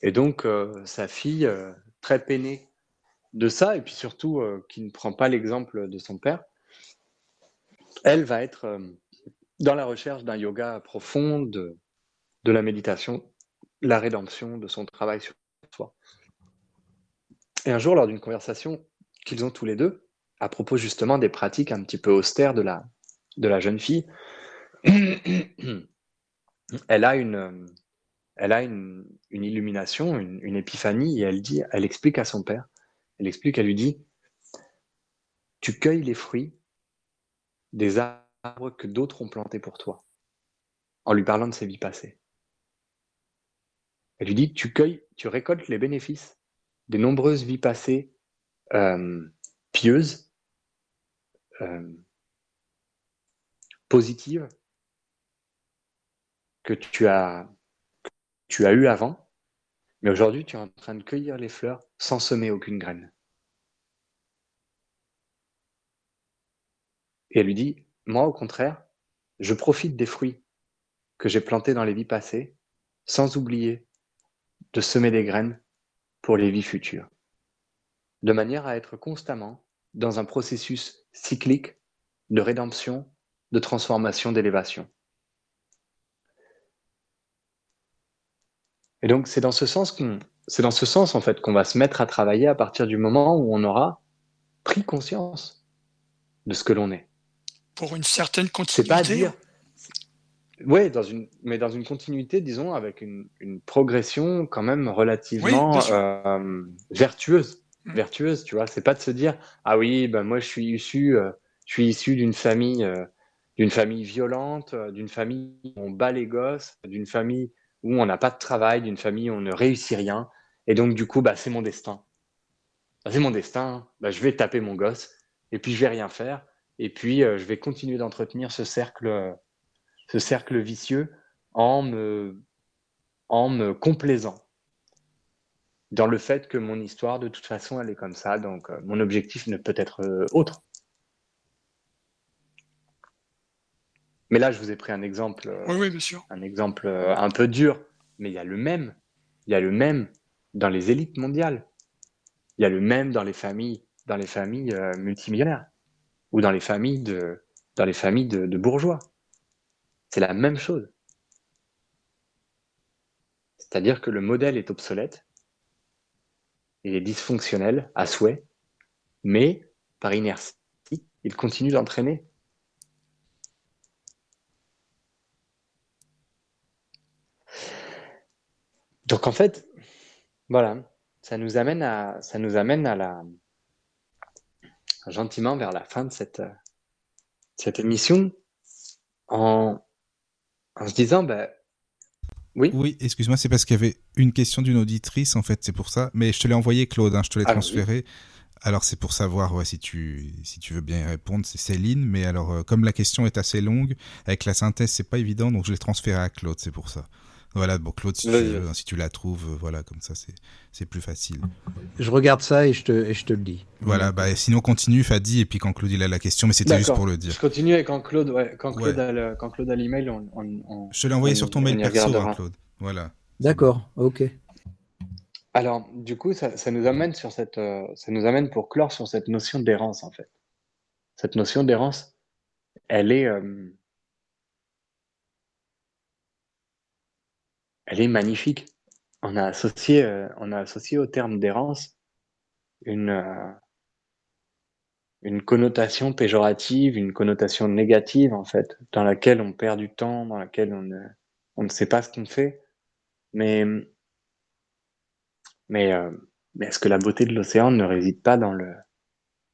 Et donc, euh, sa fille, euh, très peinée de ça, et puis surtout euh, qui ne prend pas l'exemple de son père, elle va être dans la recherche d'un yoga profond, de, de la méditation, la rédemption, de son travail sur soi. Et un jour, lors d'une conversation qu'ils ont tous les deux, à propos justement des pratiques un petit peu austères de la, jeune fille, elle a une, illumination, une, une épiphanie, et elle dit, elle explique à son père, elle explique, elle lui dit, tu cueilles les fruits des arbres que d'autres ont plantés pour toi, en lui parlant de ses vies passées. Elle lui dit, tu cueilles, tu récoltes les bénéfices des nombreuses vies passées euh, pieuses, euh, positives, que tu as, que tu as eu avant, mais aujourd'hui tu es en train de cueillir les fleurs sans semer aucune graine. Et elle lui dit, moi au contraire, je profite des fruits que j'ai plantés dans les vies passées, sans oublier de semer des graines pour les vies futures, de manière à être constamment dans un processus cyclique de rédemption, de transformation, d'élévation. Et donc c'est dans ce sens qu'on, c'est dans ce sens en fait qu'on va se mettre à travailler à partir du moment où on aura pris conscience de ce que l'on est. Pour une certaine C'est continuité. pas dire. Oui, dans une, mais dans une continuité, disons, avec une, une progression quand même relativement Oui, euh, vertueuse. Mm. Vertueuse, tu vois. C'est pas de se dire, ah oui, ben moi je suis issu, euh, je suis issu d'une famille, euh, d'une famille violente, euh, d'une famille où on bat les gosses, d'une famille où on n'a pas de travail, d'une famille où on ne réussit rien. Et donc, du coup, bah, c'est mon destin. Bah, c'est mon destin. Bah, je vais taper mon gosse et puis je vais rien faire. Et puis, je vais continuer d'entretenir ce cercle, ce cercle vicieux en me complaisant dans le fait que mon histoire, de toute façon, elle est comme ça. Donc, euh, mon objectif ne peut être euh, autre. Mais là, je vous ai pris un exemple, euh, Oui, oui, bien sûr. un exemple un peu dur, mais il y a le même. Il y a le même dans les élites mondiales. Il y a le même dans les familles, dans les familles multimillionnaires ou dans les familles de, dans les familles de, de bourgeois. C'est la même chose. C'est-à-dire que le modèle est obsolète, il est dysfonctionnel à souhait, mais par inertie, il continue d'entraîner. Donc en fait, voilà, ça nous amène à, la, gentiment vers la fin de cette, cette émission en, en se disant, bah, oui, Oui, excuse-moi, c'est parce qu'il y avait une question d'une auditrice, en fait, c'est pour ça. Mais je te l'ai envoyé, Claude, hein, je te l'ai Ah, transféré. Alors, c'est pour savoir ouais, si, tu, si tu veux bien y répondre. C'est Céline, mais alors, euh, comme la question est assez longue, avec la synthèse, c'est pas évident, donc je l'ai transféré à Claude, c'est pour ça. Voilà, bon, Claude, si, tu, si tu la trouves, euh, voilà, comme ça, c'est c'est plus facile. Je regarde ça et je te, et je te le dis. Voilà, bah, sinon, continue, Fadi, et puis quand Claude il a la question, mais c'était juste D'accord. pour le dire. Je continue et quand Claude, ouais, quand Claude Ouais. a le- quand Claude a l'email, on, on, on- Je te l'ai envoyé on- sur ton on mail perso, hein, Claude. Voilà. D'accord, ok. Alors, du coup, ça, ça nous amène sur cette, euh, ça nous amène pour clore sur cette notion d'errance, en fait. Cette notion d'errance, elle est, euh, elle est magnifique. On a associé, euh, au terme d'errance une, euh, une connotation péjorative, une connotation négative, en fait, dans laquelle on perd du temps, dans laquelle on ne, sait pas ce qu'on fait. Euh, mais est-ce que la beauté de l'océan ne réside pas dans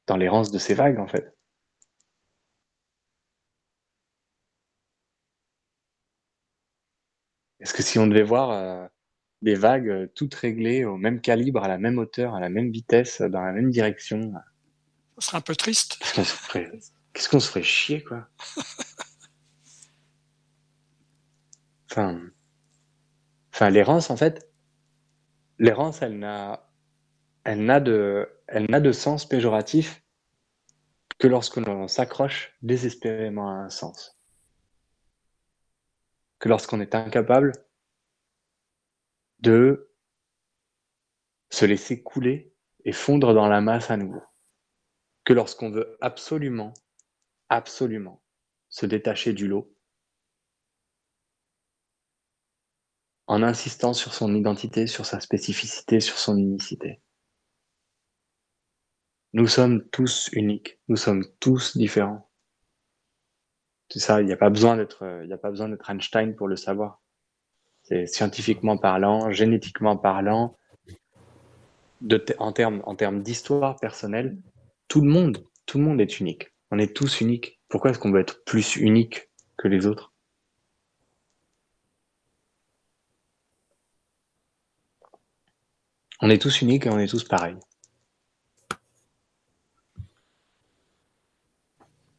dans l'errance de ces vagues, en fait? Est-ce que si on devait voir euh, des vagues euh, toutes réglées au même calibre, à la même hauteur, à la même vitesse, euh, dans la même direction, Ce serait un peu triste. qu'est-ce qu'on se ferait, qu'est-ce qu'on se ferait chier, quoi? Enfin, enfin, l'errance, en fait, l'errance, elle n'a, elle n'a de, elle n'a de sens péjoratif que lorsque l'on s'accroche désespérément à un sens. Que lorsqu'on est incapable de se laisser couler et fondre dans la masse à nouveau. Que lorsqu'on veut absolument, absolument se détacher du lot en insistant sur son identité, sur sa spécificité, sur son unicité. Nous sommes tous uniques, nous sommes tous différents. C'est ça, il n'y a pas besoin d'être, il n'y a pas besoin d'être Einstein pour le savoir. C'est scientifiquement parlant, génétiquement parlant, en termes en termes d'histoire personnelle, tout le monde, tout le monde est unique. On est tous uniques. Pourquoi est-ce qu'on veut être plus unique que les autres? On est tous uniques et on est tous pareils.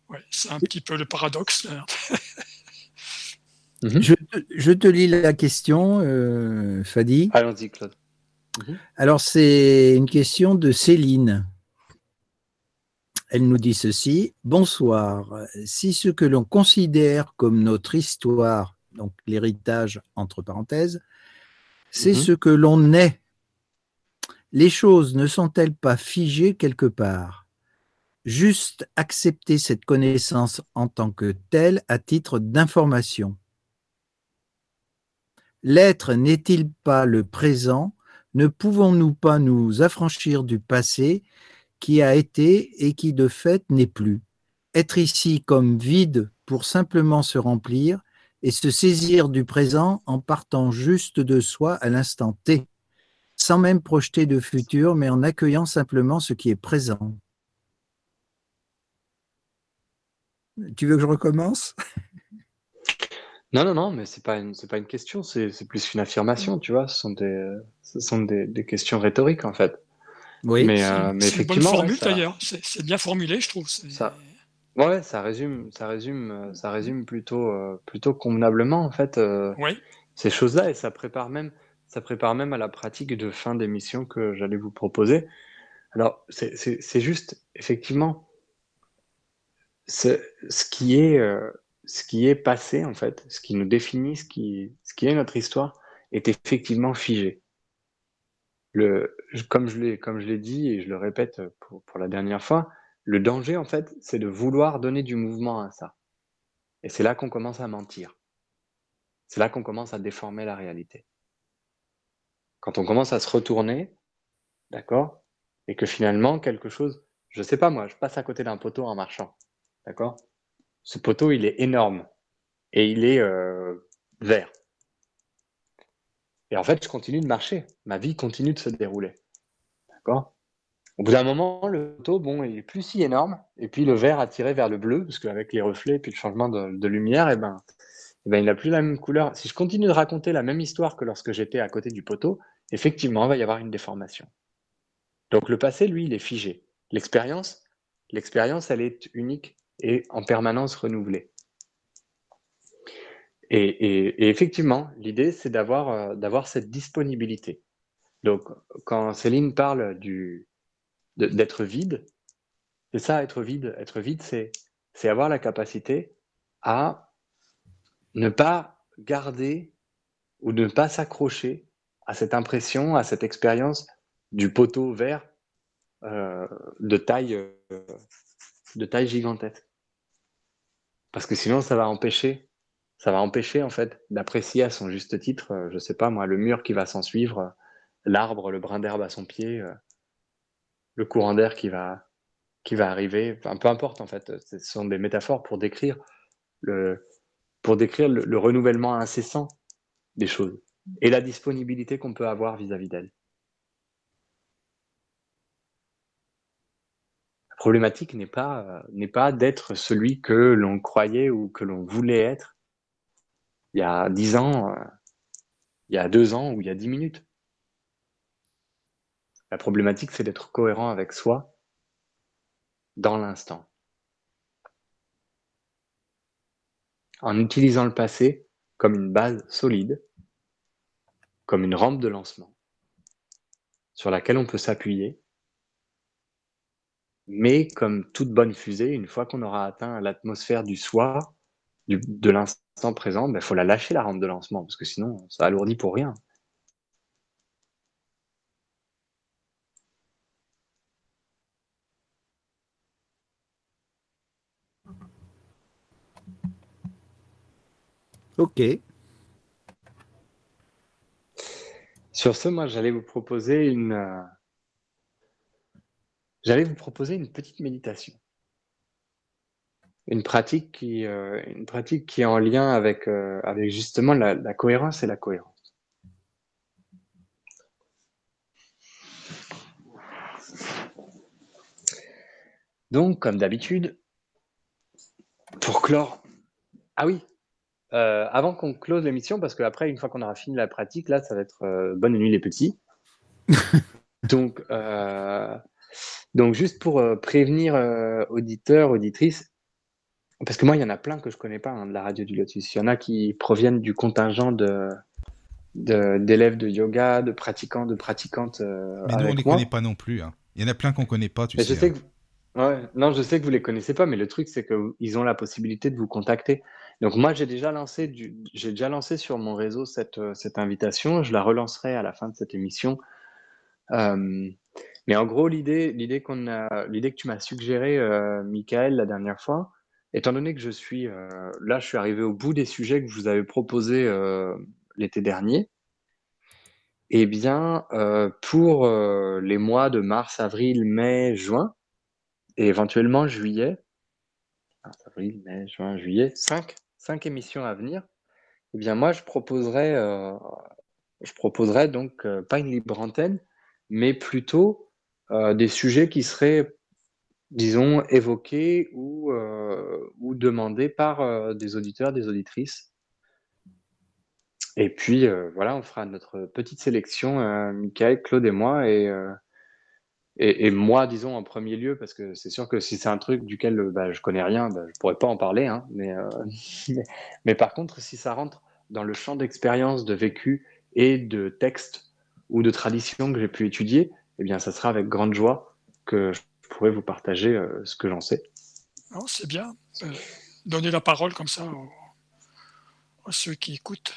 Ouais, c'est un petit peu le paradoxe. Mhm. je, te lis la question, euh, Fadi. Allons-y, Claude. Mhm. Alors, c'est une question de Céline. Elle nous dit ceci. Bonsoir. Si ce que l'on considère comme notre histoire, donc l'héritage entre parenthèses, c'est mhm. ce que l'on est, les choses ne sont-elles pas figées quelque part? Juste accepter cette connaissance en tant que telle à titre d'information. L'être n'est-il pas le présent? Ne pouvons-nous pas nous affranchir du passé qui a été et qui de fait n'est plus? Être ici comme vide pour simplement se remplir et se saisir du présent en partant juste de soi à l'instant T, sans même projeter de futur, mais en accueillant simplement ce qui est présent. Tu veux que je recommence? Non, non, non, mais c'est pas une, c'est pas une question, c'est, plus une affirmation, tu vois. Ce sont des, ce sont des, des questions rhétoriques en fait. Oui. Mais, euh, mais effectivement, une bonne formule d'ailleurs. C'est, bien formulé, je trouve. Ça, ouais, ça résume, ça résume, ça résume plutôt, euh, plutôt convenablement en fait. Euh, oui. Ces choses-là et ça prépare même, ça prépare même à la pratique de fin d'émission que j'allais vous proposer. Alors, c'est juste, effectivement, ce, qui est ce qui est passé, en fait, ce qui nous définit, ce qui, ce qui est notre histoire, est effectivement figé. Le, comme je l'ai, comme je l'ai dit et je le répète pour, pour la dernière fois, le danger, en fait, c'est de vouloir donner du mouvement à ça. Et c'est là qu'on commence à mentir. C'est là qu'on commence à déformer la réalité. Quand on commence à se retourner, d'accord, et que finalement quelque chose, je sais pas moi, je passe à côté d'un poteau en marchant, d'accord, ce poteau, il est énorme et il est euh, vert. Et en fait, je continue de marcher. Ma vie continue de se dérouler. D'accord? Au bout d'un moment, le poteau, bon, il est plus si énorme. Et puis le vert a tiré vers le bleu, parce qu'avec les reflets et puis le changement de, lumière, eh ben, eh ben, il n'a plus la même couleur. Si je continue de raconter la même histoire que lorsque j'étais à côté du poteau, effectivement, il va y avoir une déformation. Donc le passé, lui, il est figé. L'expérience, l'expérience, elle est unique et en permanence renouvelée. Et, effectivement, l'idée, c'est d'avoir euh, d'avoir cette disponibilité. Donc, quand Céline parle d'être vide, c'est ça, être vide. Être vide, c'est c'est avoir la capacité à ne pas garder ou ne pas s'accrocher à cette impression, à cette expérience du poteau vert euh, de taille euh, de taille gigantesque. Parce que sinon, ça va empêcher, ça va empêcher en fait d'apprécier à son juste titre, euh, je sais pas moi, le mur qui va s'en suivre, euh, l'arbre, le brin d'herbe à son pied, euh, le courant d'air qui va, qui va arriver. Enfin, peu importe en fait. Ce sont des métaphores pour décrire le, pour décrire le, renouvellement incessant des choses et la disponibilité qu'on peut avoir vis-à-vis d'elles. Problématique n'est pas, n'est pas d'être celui que l'on croyait ou que l'on voulait être il y a dix ans, euh, il y a deux ans ou il y a dix minutes. La problématique, c'est d'être cohérent avec soi dans l'instant. En utilisant le passé comme une base solide, comme une rampe de lancement sur laquelle on peut s'appuyer mais comme toute bonne fusée, une fois qu'on aura atteint l'atmosphère du soi, de l'instant présent, il ben, faut la lâcher la rampe de lancement, parce que sinon, ça alourdit pour rien. Ok. Sur ce, moi, j'allais vous proposer une, euh, j'allais vous proposer une petite méditation. Une pratique qui, euh, une pratique qui est en lien avec, euh, avec justement la, cohérence et la cohérence. Donc, comme d'habitude, pour clore. Ah oui, euh, avant qu'on close l'émission, parce qu'après, une fois qu'on aura fini la pratique, là, ça va être bonne nuit les petits. Donc, donc, juste pour prévenir auditeurs, auditrices, parce que moi, il y en a plein que je connais pas hein, de la radio du Lotus. Il y en a qui proviennent du contingent de d'élèves de, yoga, de pratiquants, de pratiquantes. Mais nous, on les connaît pas non plus. Hein. Il y en a plein qu'on connaît pas, tu mais sais. Je sais hein. ouais, non, je sais que vous les connaissez pas, mais le truc, c'est qu'ils ont la possibilité de vous contacter. Donc moi, j'ai déjà lancé du, j'ai déjà lancé sur mon réseau cette, euh, cette invitation. Je la relancerai à la fin de cette émission. Euh, mais en gros, l'idée, l'idée qu'on a, l'idée que tu m'as suggéré, euh, Michael, la dernière fois, étant donné que je suis euh, là, je suis arrivé au bout des sujets que vous avais proposés euh, l'été dernier. Eh bien, euh, pour les mois de mars, avril, mai, juin, et éventuellement juillet, mars, avril, mai, juin, juillet, 5 cinq émissions à venir, eh bien moi je proposerais, je proposerais donc pas une libre antenne, mais plutôt euh, des sujets qui seraient, disons, évoqués ou, ou demandés par des auditeurs, des auditrices. Et puis voilà, on fera notre petite sélection, Michael, Claude et moi, et et, moi, disons en premier lieu, parce que c'est sûr que si c'est un truc duquel bah, je connais rien, bah, je pourrais pas en parler. Hein, euh, mais, mais, par contre, si ça rentre dans le champ d'expérience, de vécu et de texte ou de tradition que j'ai pu étudier, eh bien, ça sera avec grande joie que je pourrais vous partager euh, ce que j'en sais. c'est bien. Euh, donner la parole comme ça aux, aux ceux qui écoutent.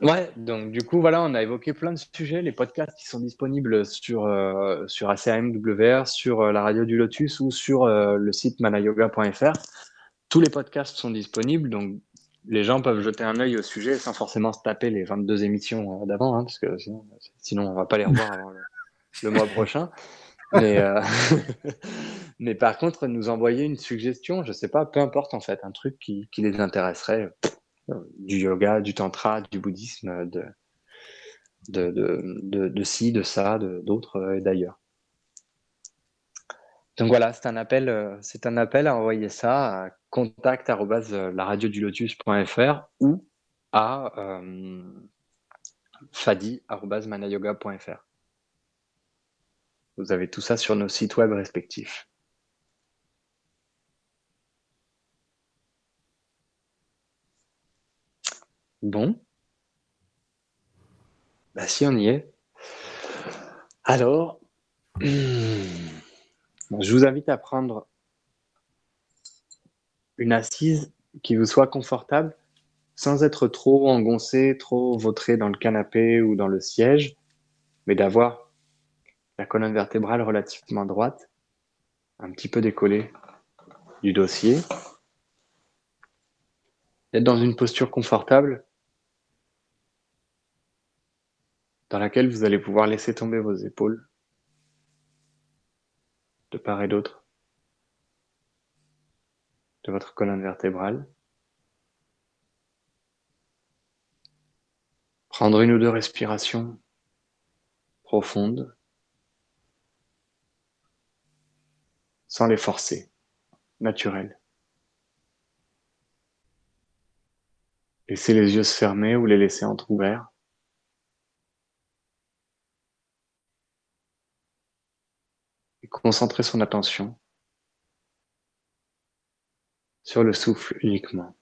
Ouais, donc du coup, voilà, on a évoqué plein de sujets, les podcasts qui sont disponibles sur, euh, sur ACAMWR, sur euh, la radio du Lotus ou sur euh, le site manayoga.fr. Tous les podcasts sont disponibles, donc les gens peuvent jeter un œil au sujet sans forcément se taper les 22 émissions d'avant, hein, parce que sinon, sinon on va pas les revoir avant le, mois prochain. Mais, par contre, nous envoyer une suggestion, je sais pas, peu importe en fait, un truc qui, les intéresserait du yoga, du tantra, du bouddhisme, de, de, de, de, ci, de ça, d'autres euh, et d'ailleurs. Donc voilà, c'est un appel, euh, c'est un appel à envoyer ça à contact@laradiodulotus.fr ou à euh, fadi@manayoga.fr. Vous avez tout ça sur nos sites web respectifs. Bon. Bah, si on y est. Alors, je vous invite à prendre une assise qui vous soit confortable, sans être trop engoncé, trop vautré dans le canapé ou dans le siège, mais d'avoir la colonne vertébrale relativement droite, un petit peu décollée du dossier, d'être dans une posture confortable dans laquelle vous allez pouvoir laisser tomber vos épaules de part et d'autre de votre colonne vertébrale. Prendre une ou deux respirations profondes sans les forcer, naturelles. Laissez les yeux se fermer ou les laisser entrouverts. Concentrer son attention sur le souffle uniquement.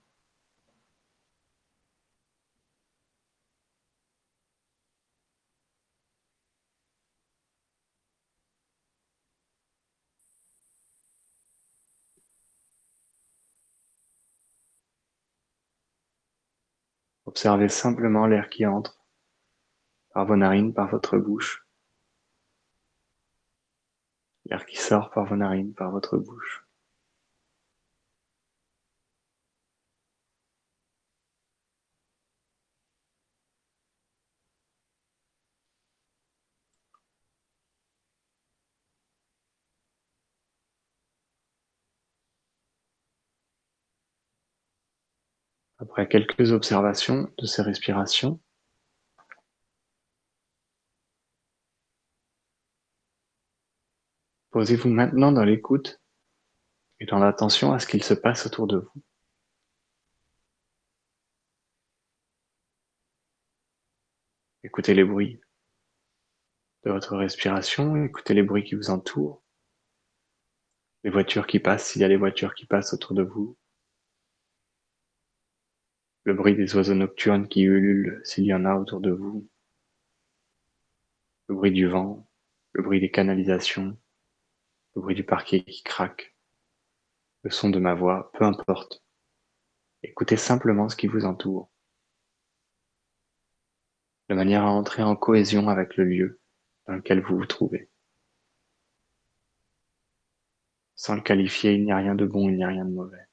Observez simplement l'air qui entre par vos narines, par votre bouche l'air qui sort par vos narines, par votre bouche. Après quelques observations de ces respirations, Posez-vous maintenant dans l'écoute et dans l'attention à ce qu'il se passe autour de vous. Écoutez les bruits de votre respiration, écoutez les bruits qui vous entourent, les voitures qui passent s'il y a des voitures qui passent autour de vous, le bruit des oiseaux nocturnes qui ululent s'il y en a autour de vous, le bruit du vent, le bruit des canalisations, le bruit du parquet qui craque, le son de ma voix, peu importe. Écoutez simplement ce qui vous entoure, de manière à entrer en cohésion avec le lieu dans lequel vous vous trouvez. Sans le qualifier, il n'y a rien de bon, il n'y a rien de mauvais.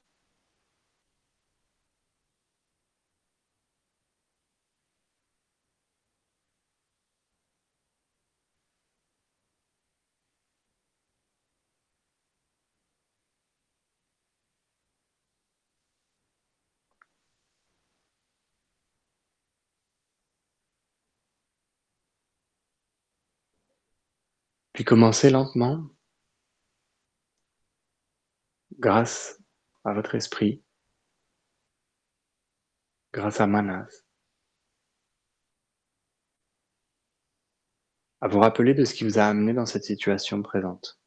Puis commencez lentement, grâce à votre esprit, grâce à Manas, à vous rappeler de ce qui vous a amené dans cette situation présente,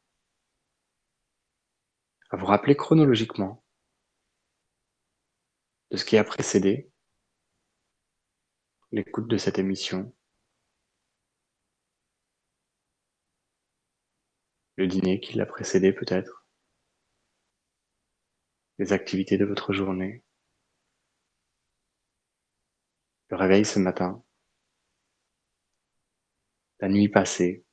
à vous rappeler chronologiquement de ce qui a précédé l'écoute de cette émission, le dîner qui l'a précédé peut-être, les activités de votre journée, le réveil ce matin, la nuit passée.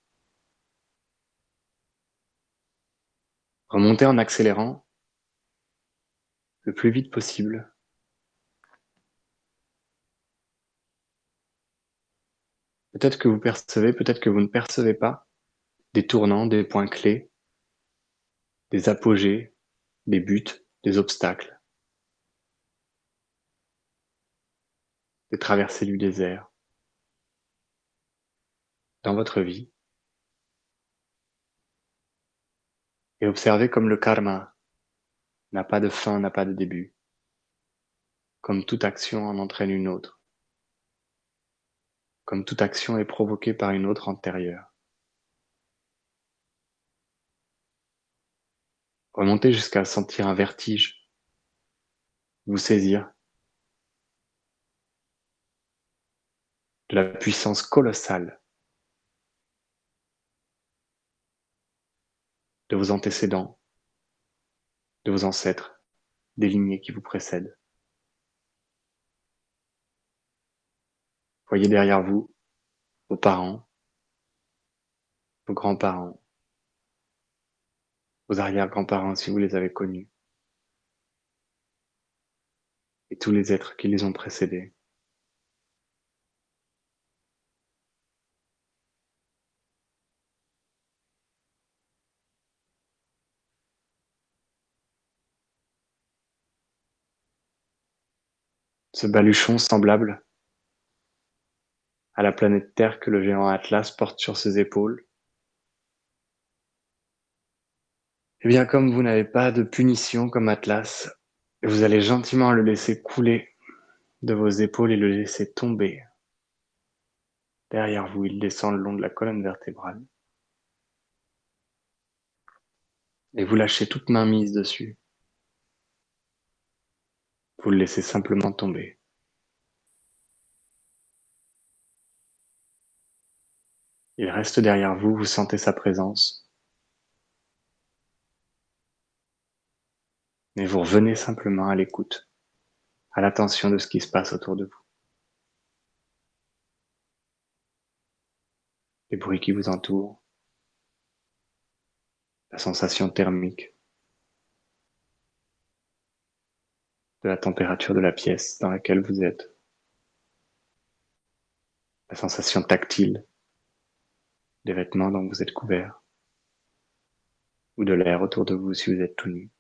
Remontez en accélérant. Le plus vite possible. Peut-être que vous percevez, peut-être que vous ne percevez pas des tournants, des points clés, des apogées, des buts, des obstacles, des traversées du désert dans votre vie. Et observez comme le karma n'a pas de fin, n'a pas de début, comme toute action en entraîne une autre, comme toute action est provoquée par une autre antérieure. Remontez jusqu'à sentir un vertige vous saisir de la puissance colossale de vos antécédents, de vos ancêtres, des lignées qui vous précèdent. Voyez derrière vous vos parents, vos grands-parents, vos arrière-grands-parents si vous les avez connus, et tous les êtres qui les ont précédés. Ce baluchon semblable à la planète Terre que le géant Atlas porte sur ses épaules Eh bien, comme vous n'avez pas de punition comme Atlas, vous allez gentiment le laisser couler de vos épaules et le laisser tomber. Derrière vous, il descend le long de la colonne vertébrale. Et vous lâchez toute main mise dessus. Vous le laissez simplement tomber. Il reste derrière vous, vous sentez sa présence. Mais vous revenez simplement à l'écoute, à l'attention de ce qui se passe autour de vous. Les bruits qui vous entourent, la sensation thermique de la température de la pièce dans laquelle vous êtes, la sensation tactile des vêtements dont vous êtes couvert, ou de l'air autour de vous si vous êtes tout nu.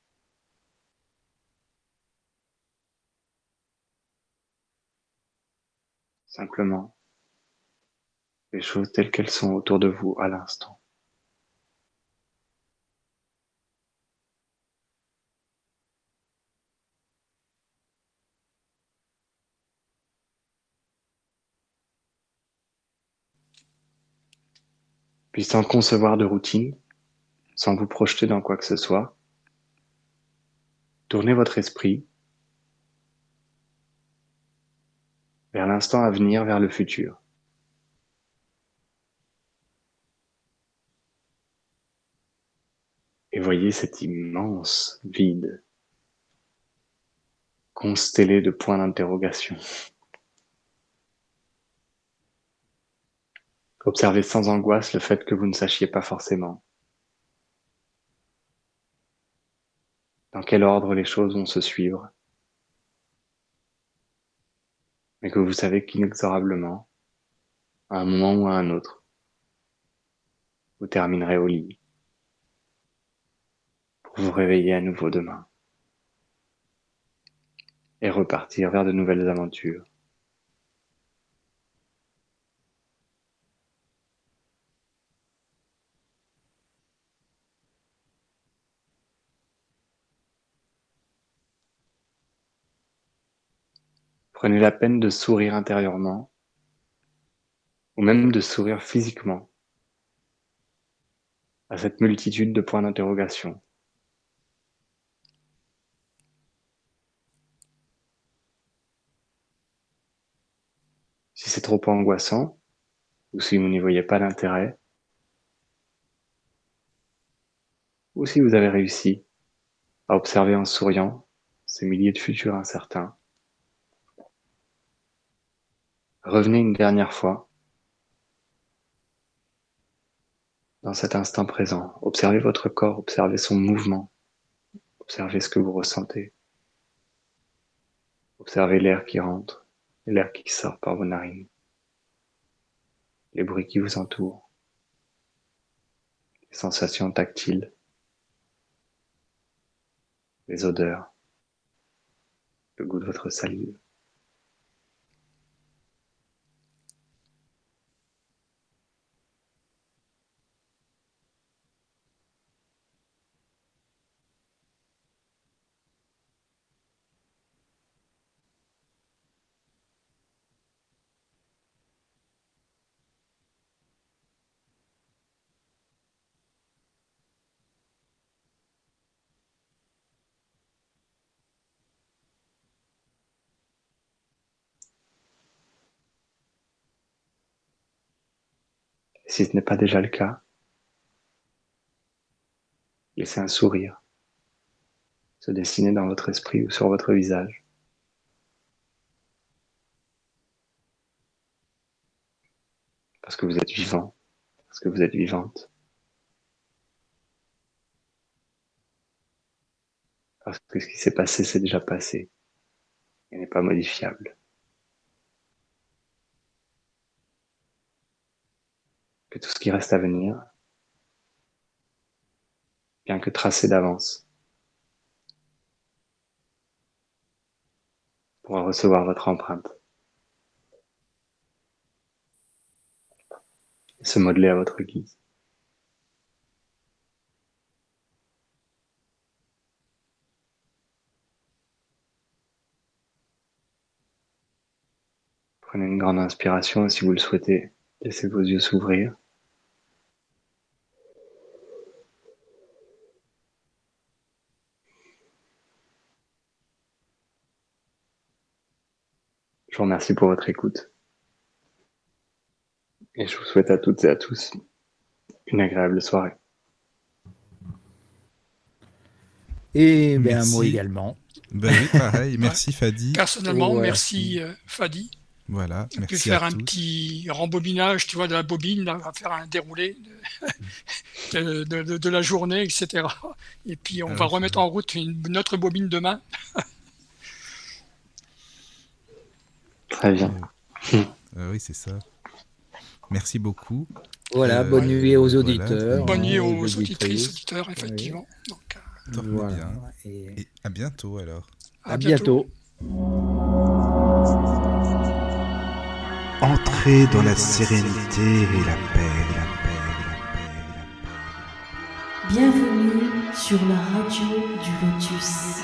simplement les choses telles qu'elles sont autour de vous à l'instant. Puis sans concevoir de routine, sans vous projeter dans quoi que ce soit, tournez votre esprit vers l'instant à venir, vers le futur. Et voyez cet immense vide constellé de points d'interrogation. Observez sans angoisse le fait que vous ne sachiez pas forcément dans quel ordre les choses vont se suivre, mais que vous savez qu'inexorablement, à un moment ou à un autre, vous terminerez au lit pour vous réveiller à nouveau demain et repartir vers de nouvelles aventures. Prenez la peine de sourire intérieurement ou même de sourire physiquement à cette multitude de points d'interrogation. Si c'est trop angoissant ou si vous n'y voyez pas d'intérêt, ou si vous avez réussi à observer en souriant ces milliers de futurs incertains, Revenez une dernière fois dans cet instant présent. Observez votre corps, observez son mouvement, observez ce que vous ressentez. Observez l'air qui rentre l'air qui sort par vos narines, les bruits qui vous entourent, les sensations tactiles, les odeurs, le goût de votre salive. Si ce n'est pas déjà le cas, laissez un sourire se dessiner dans votre esprit ou sur votre visage. Parce que vous êtes vivant, parce que vous êtes vivante. Parce que ce qui s'est passé, c'est déjà passé et n'est pas modifiable. Tout ce qui reste à venir, bien que tracé d'avance, pourra recevoir votre empreinte et se modeler à votre guise. Prenez une grande inspiration et si vous le souhaitez, laissez vos yeux s'ouvrir. Je vous remercie pour votre écoute. Et je vous souhaite à toutes et à tous une agréable soirée. Et bien, Merci. moi également. Ben oui, pareil. Merci Fadi. Personnellement, Ouais. merci euh, Fadi. Voilà, On a pu merci faire à un tous. petit rembobinage, tu vois, de la bobine, là, on va faire un déroulé de, de, de- de- de la journée, etc. Et puis on Ah, va remettre en route une, notre bobine demain. Très bien. Euh, oui, c'est ça. Merci beaucoup. Voilà, Euh, bonne nuit aux voilà. auditeurs. Bonne nuit aux auditrices. auditeurs, effectivement. Donc, euh, Voilà. bien. Et Et à bientôt alors. à bientôt. Entrez dans la sérénité et la paix, la paix, la paix, la paix. Bienvenue sur la radio du Lotus.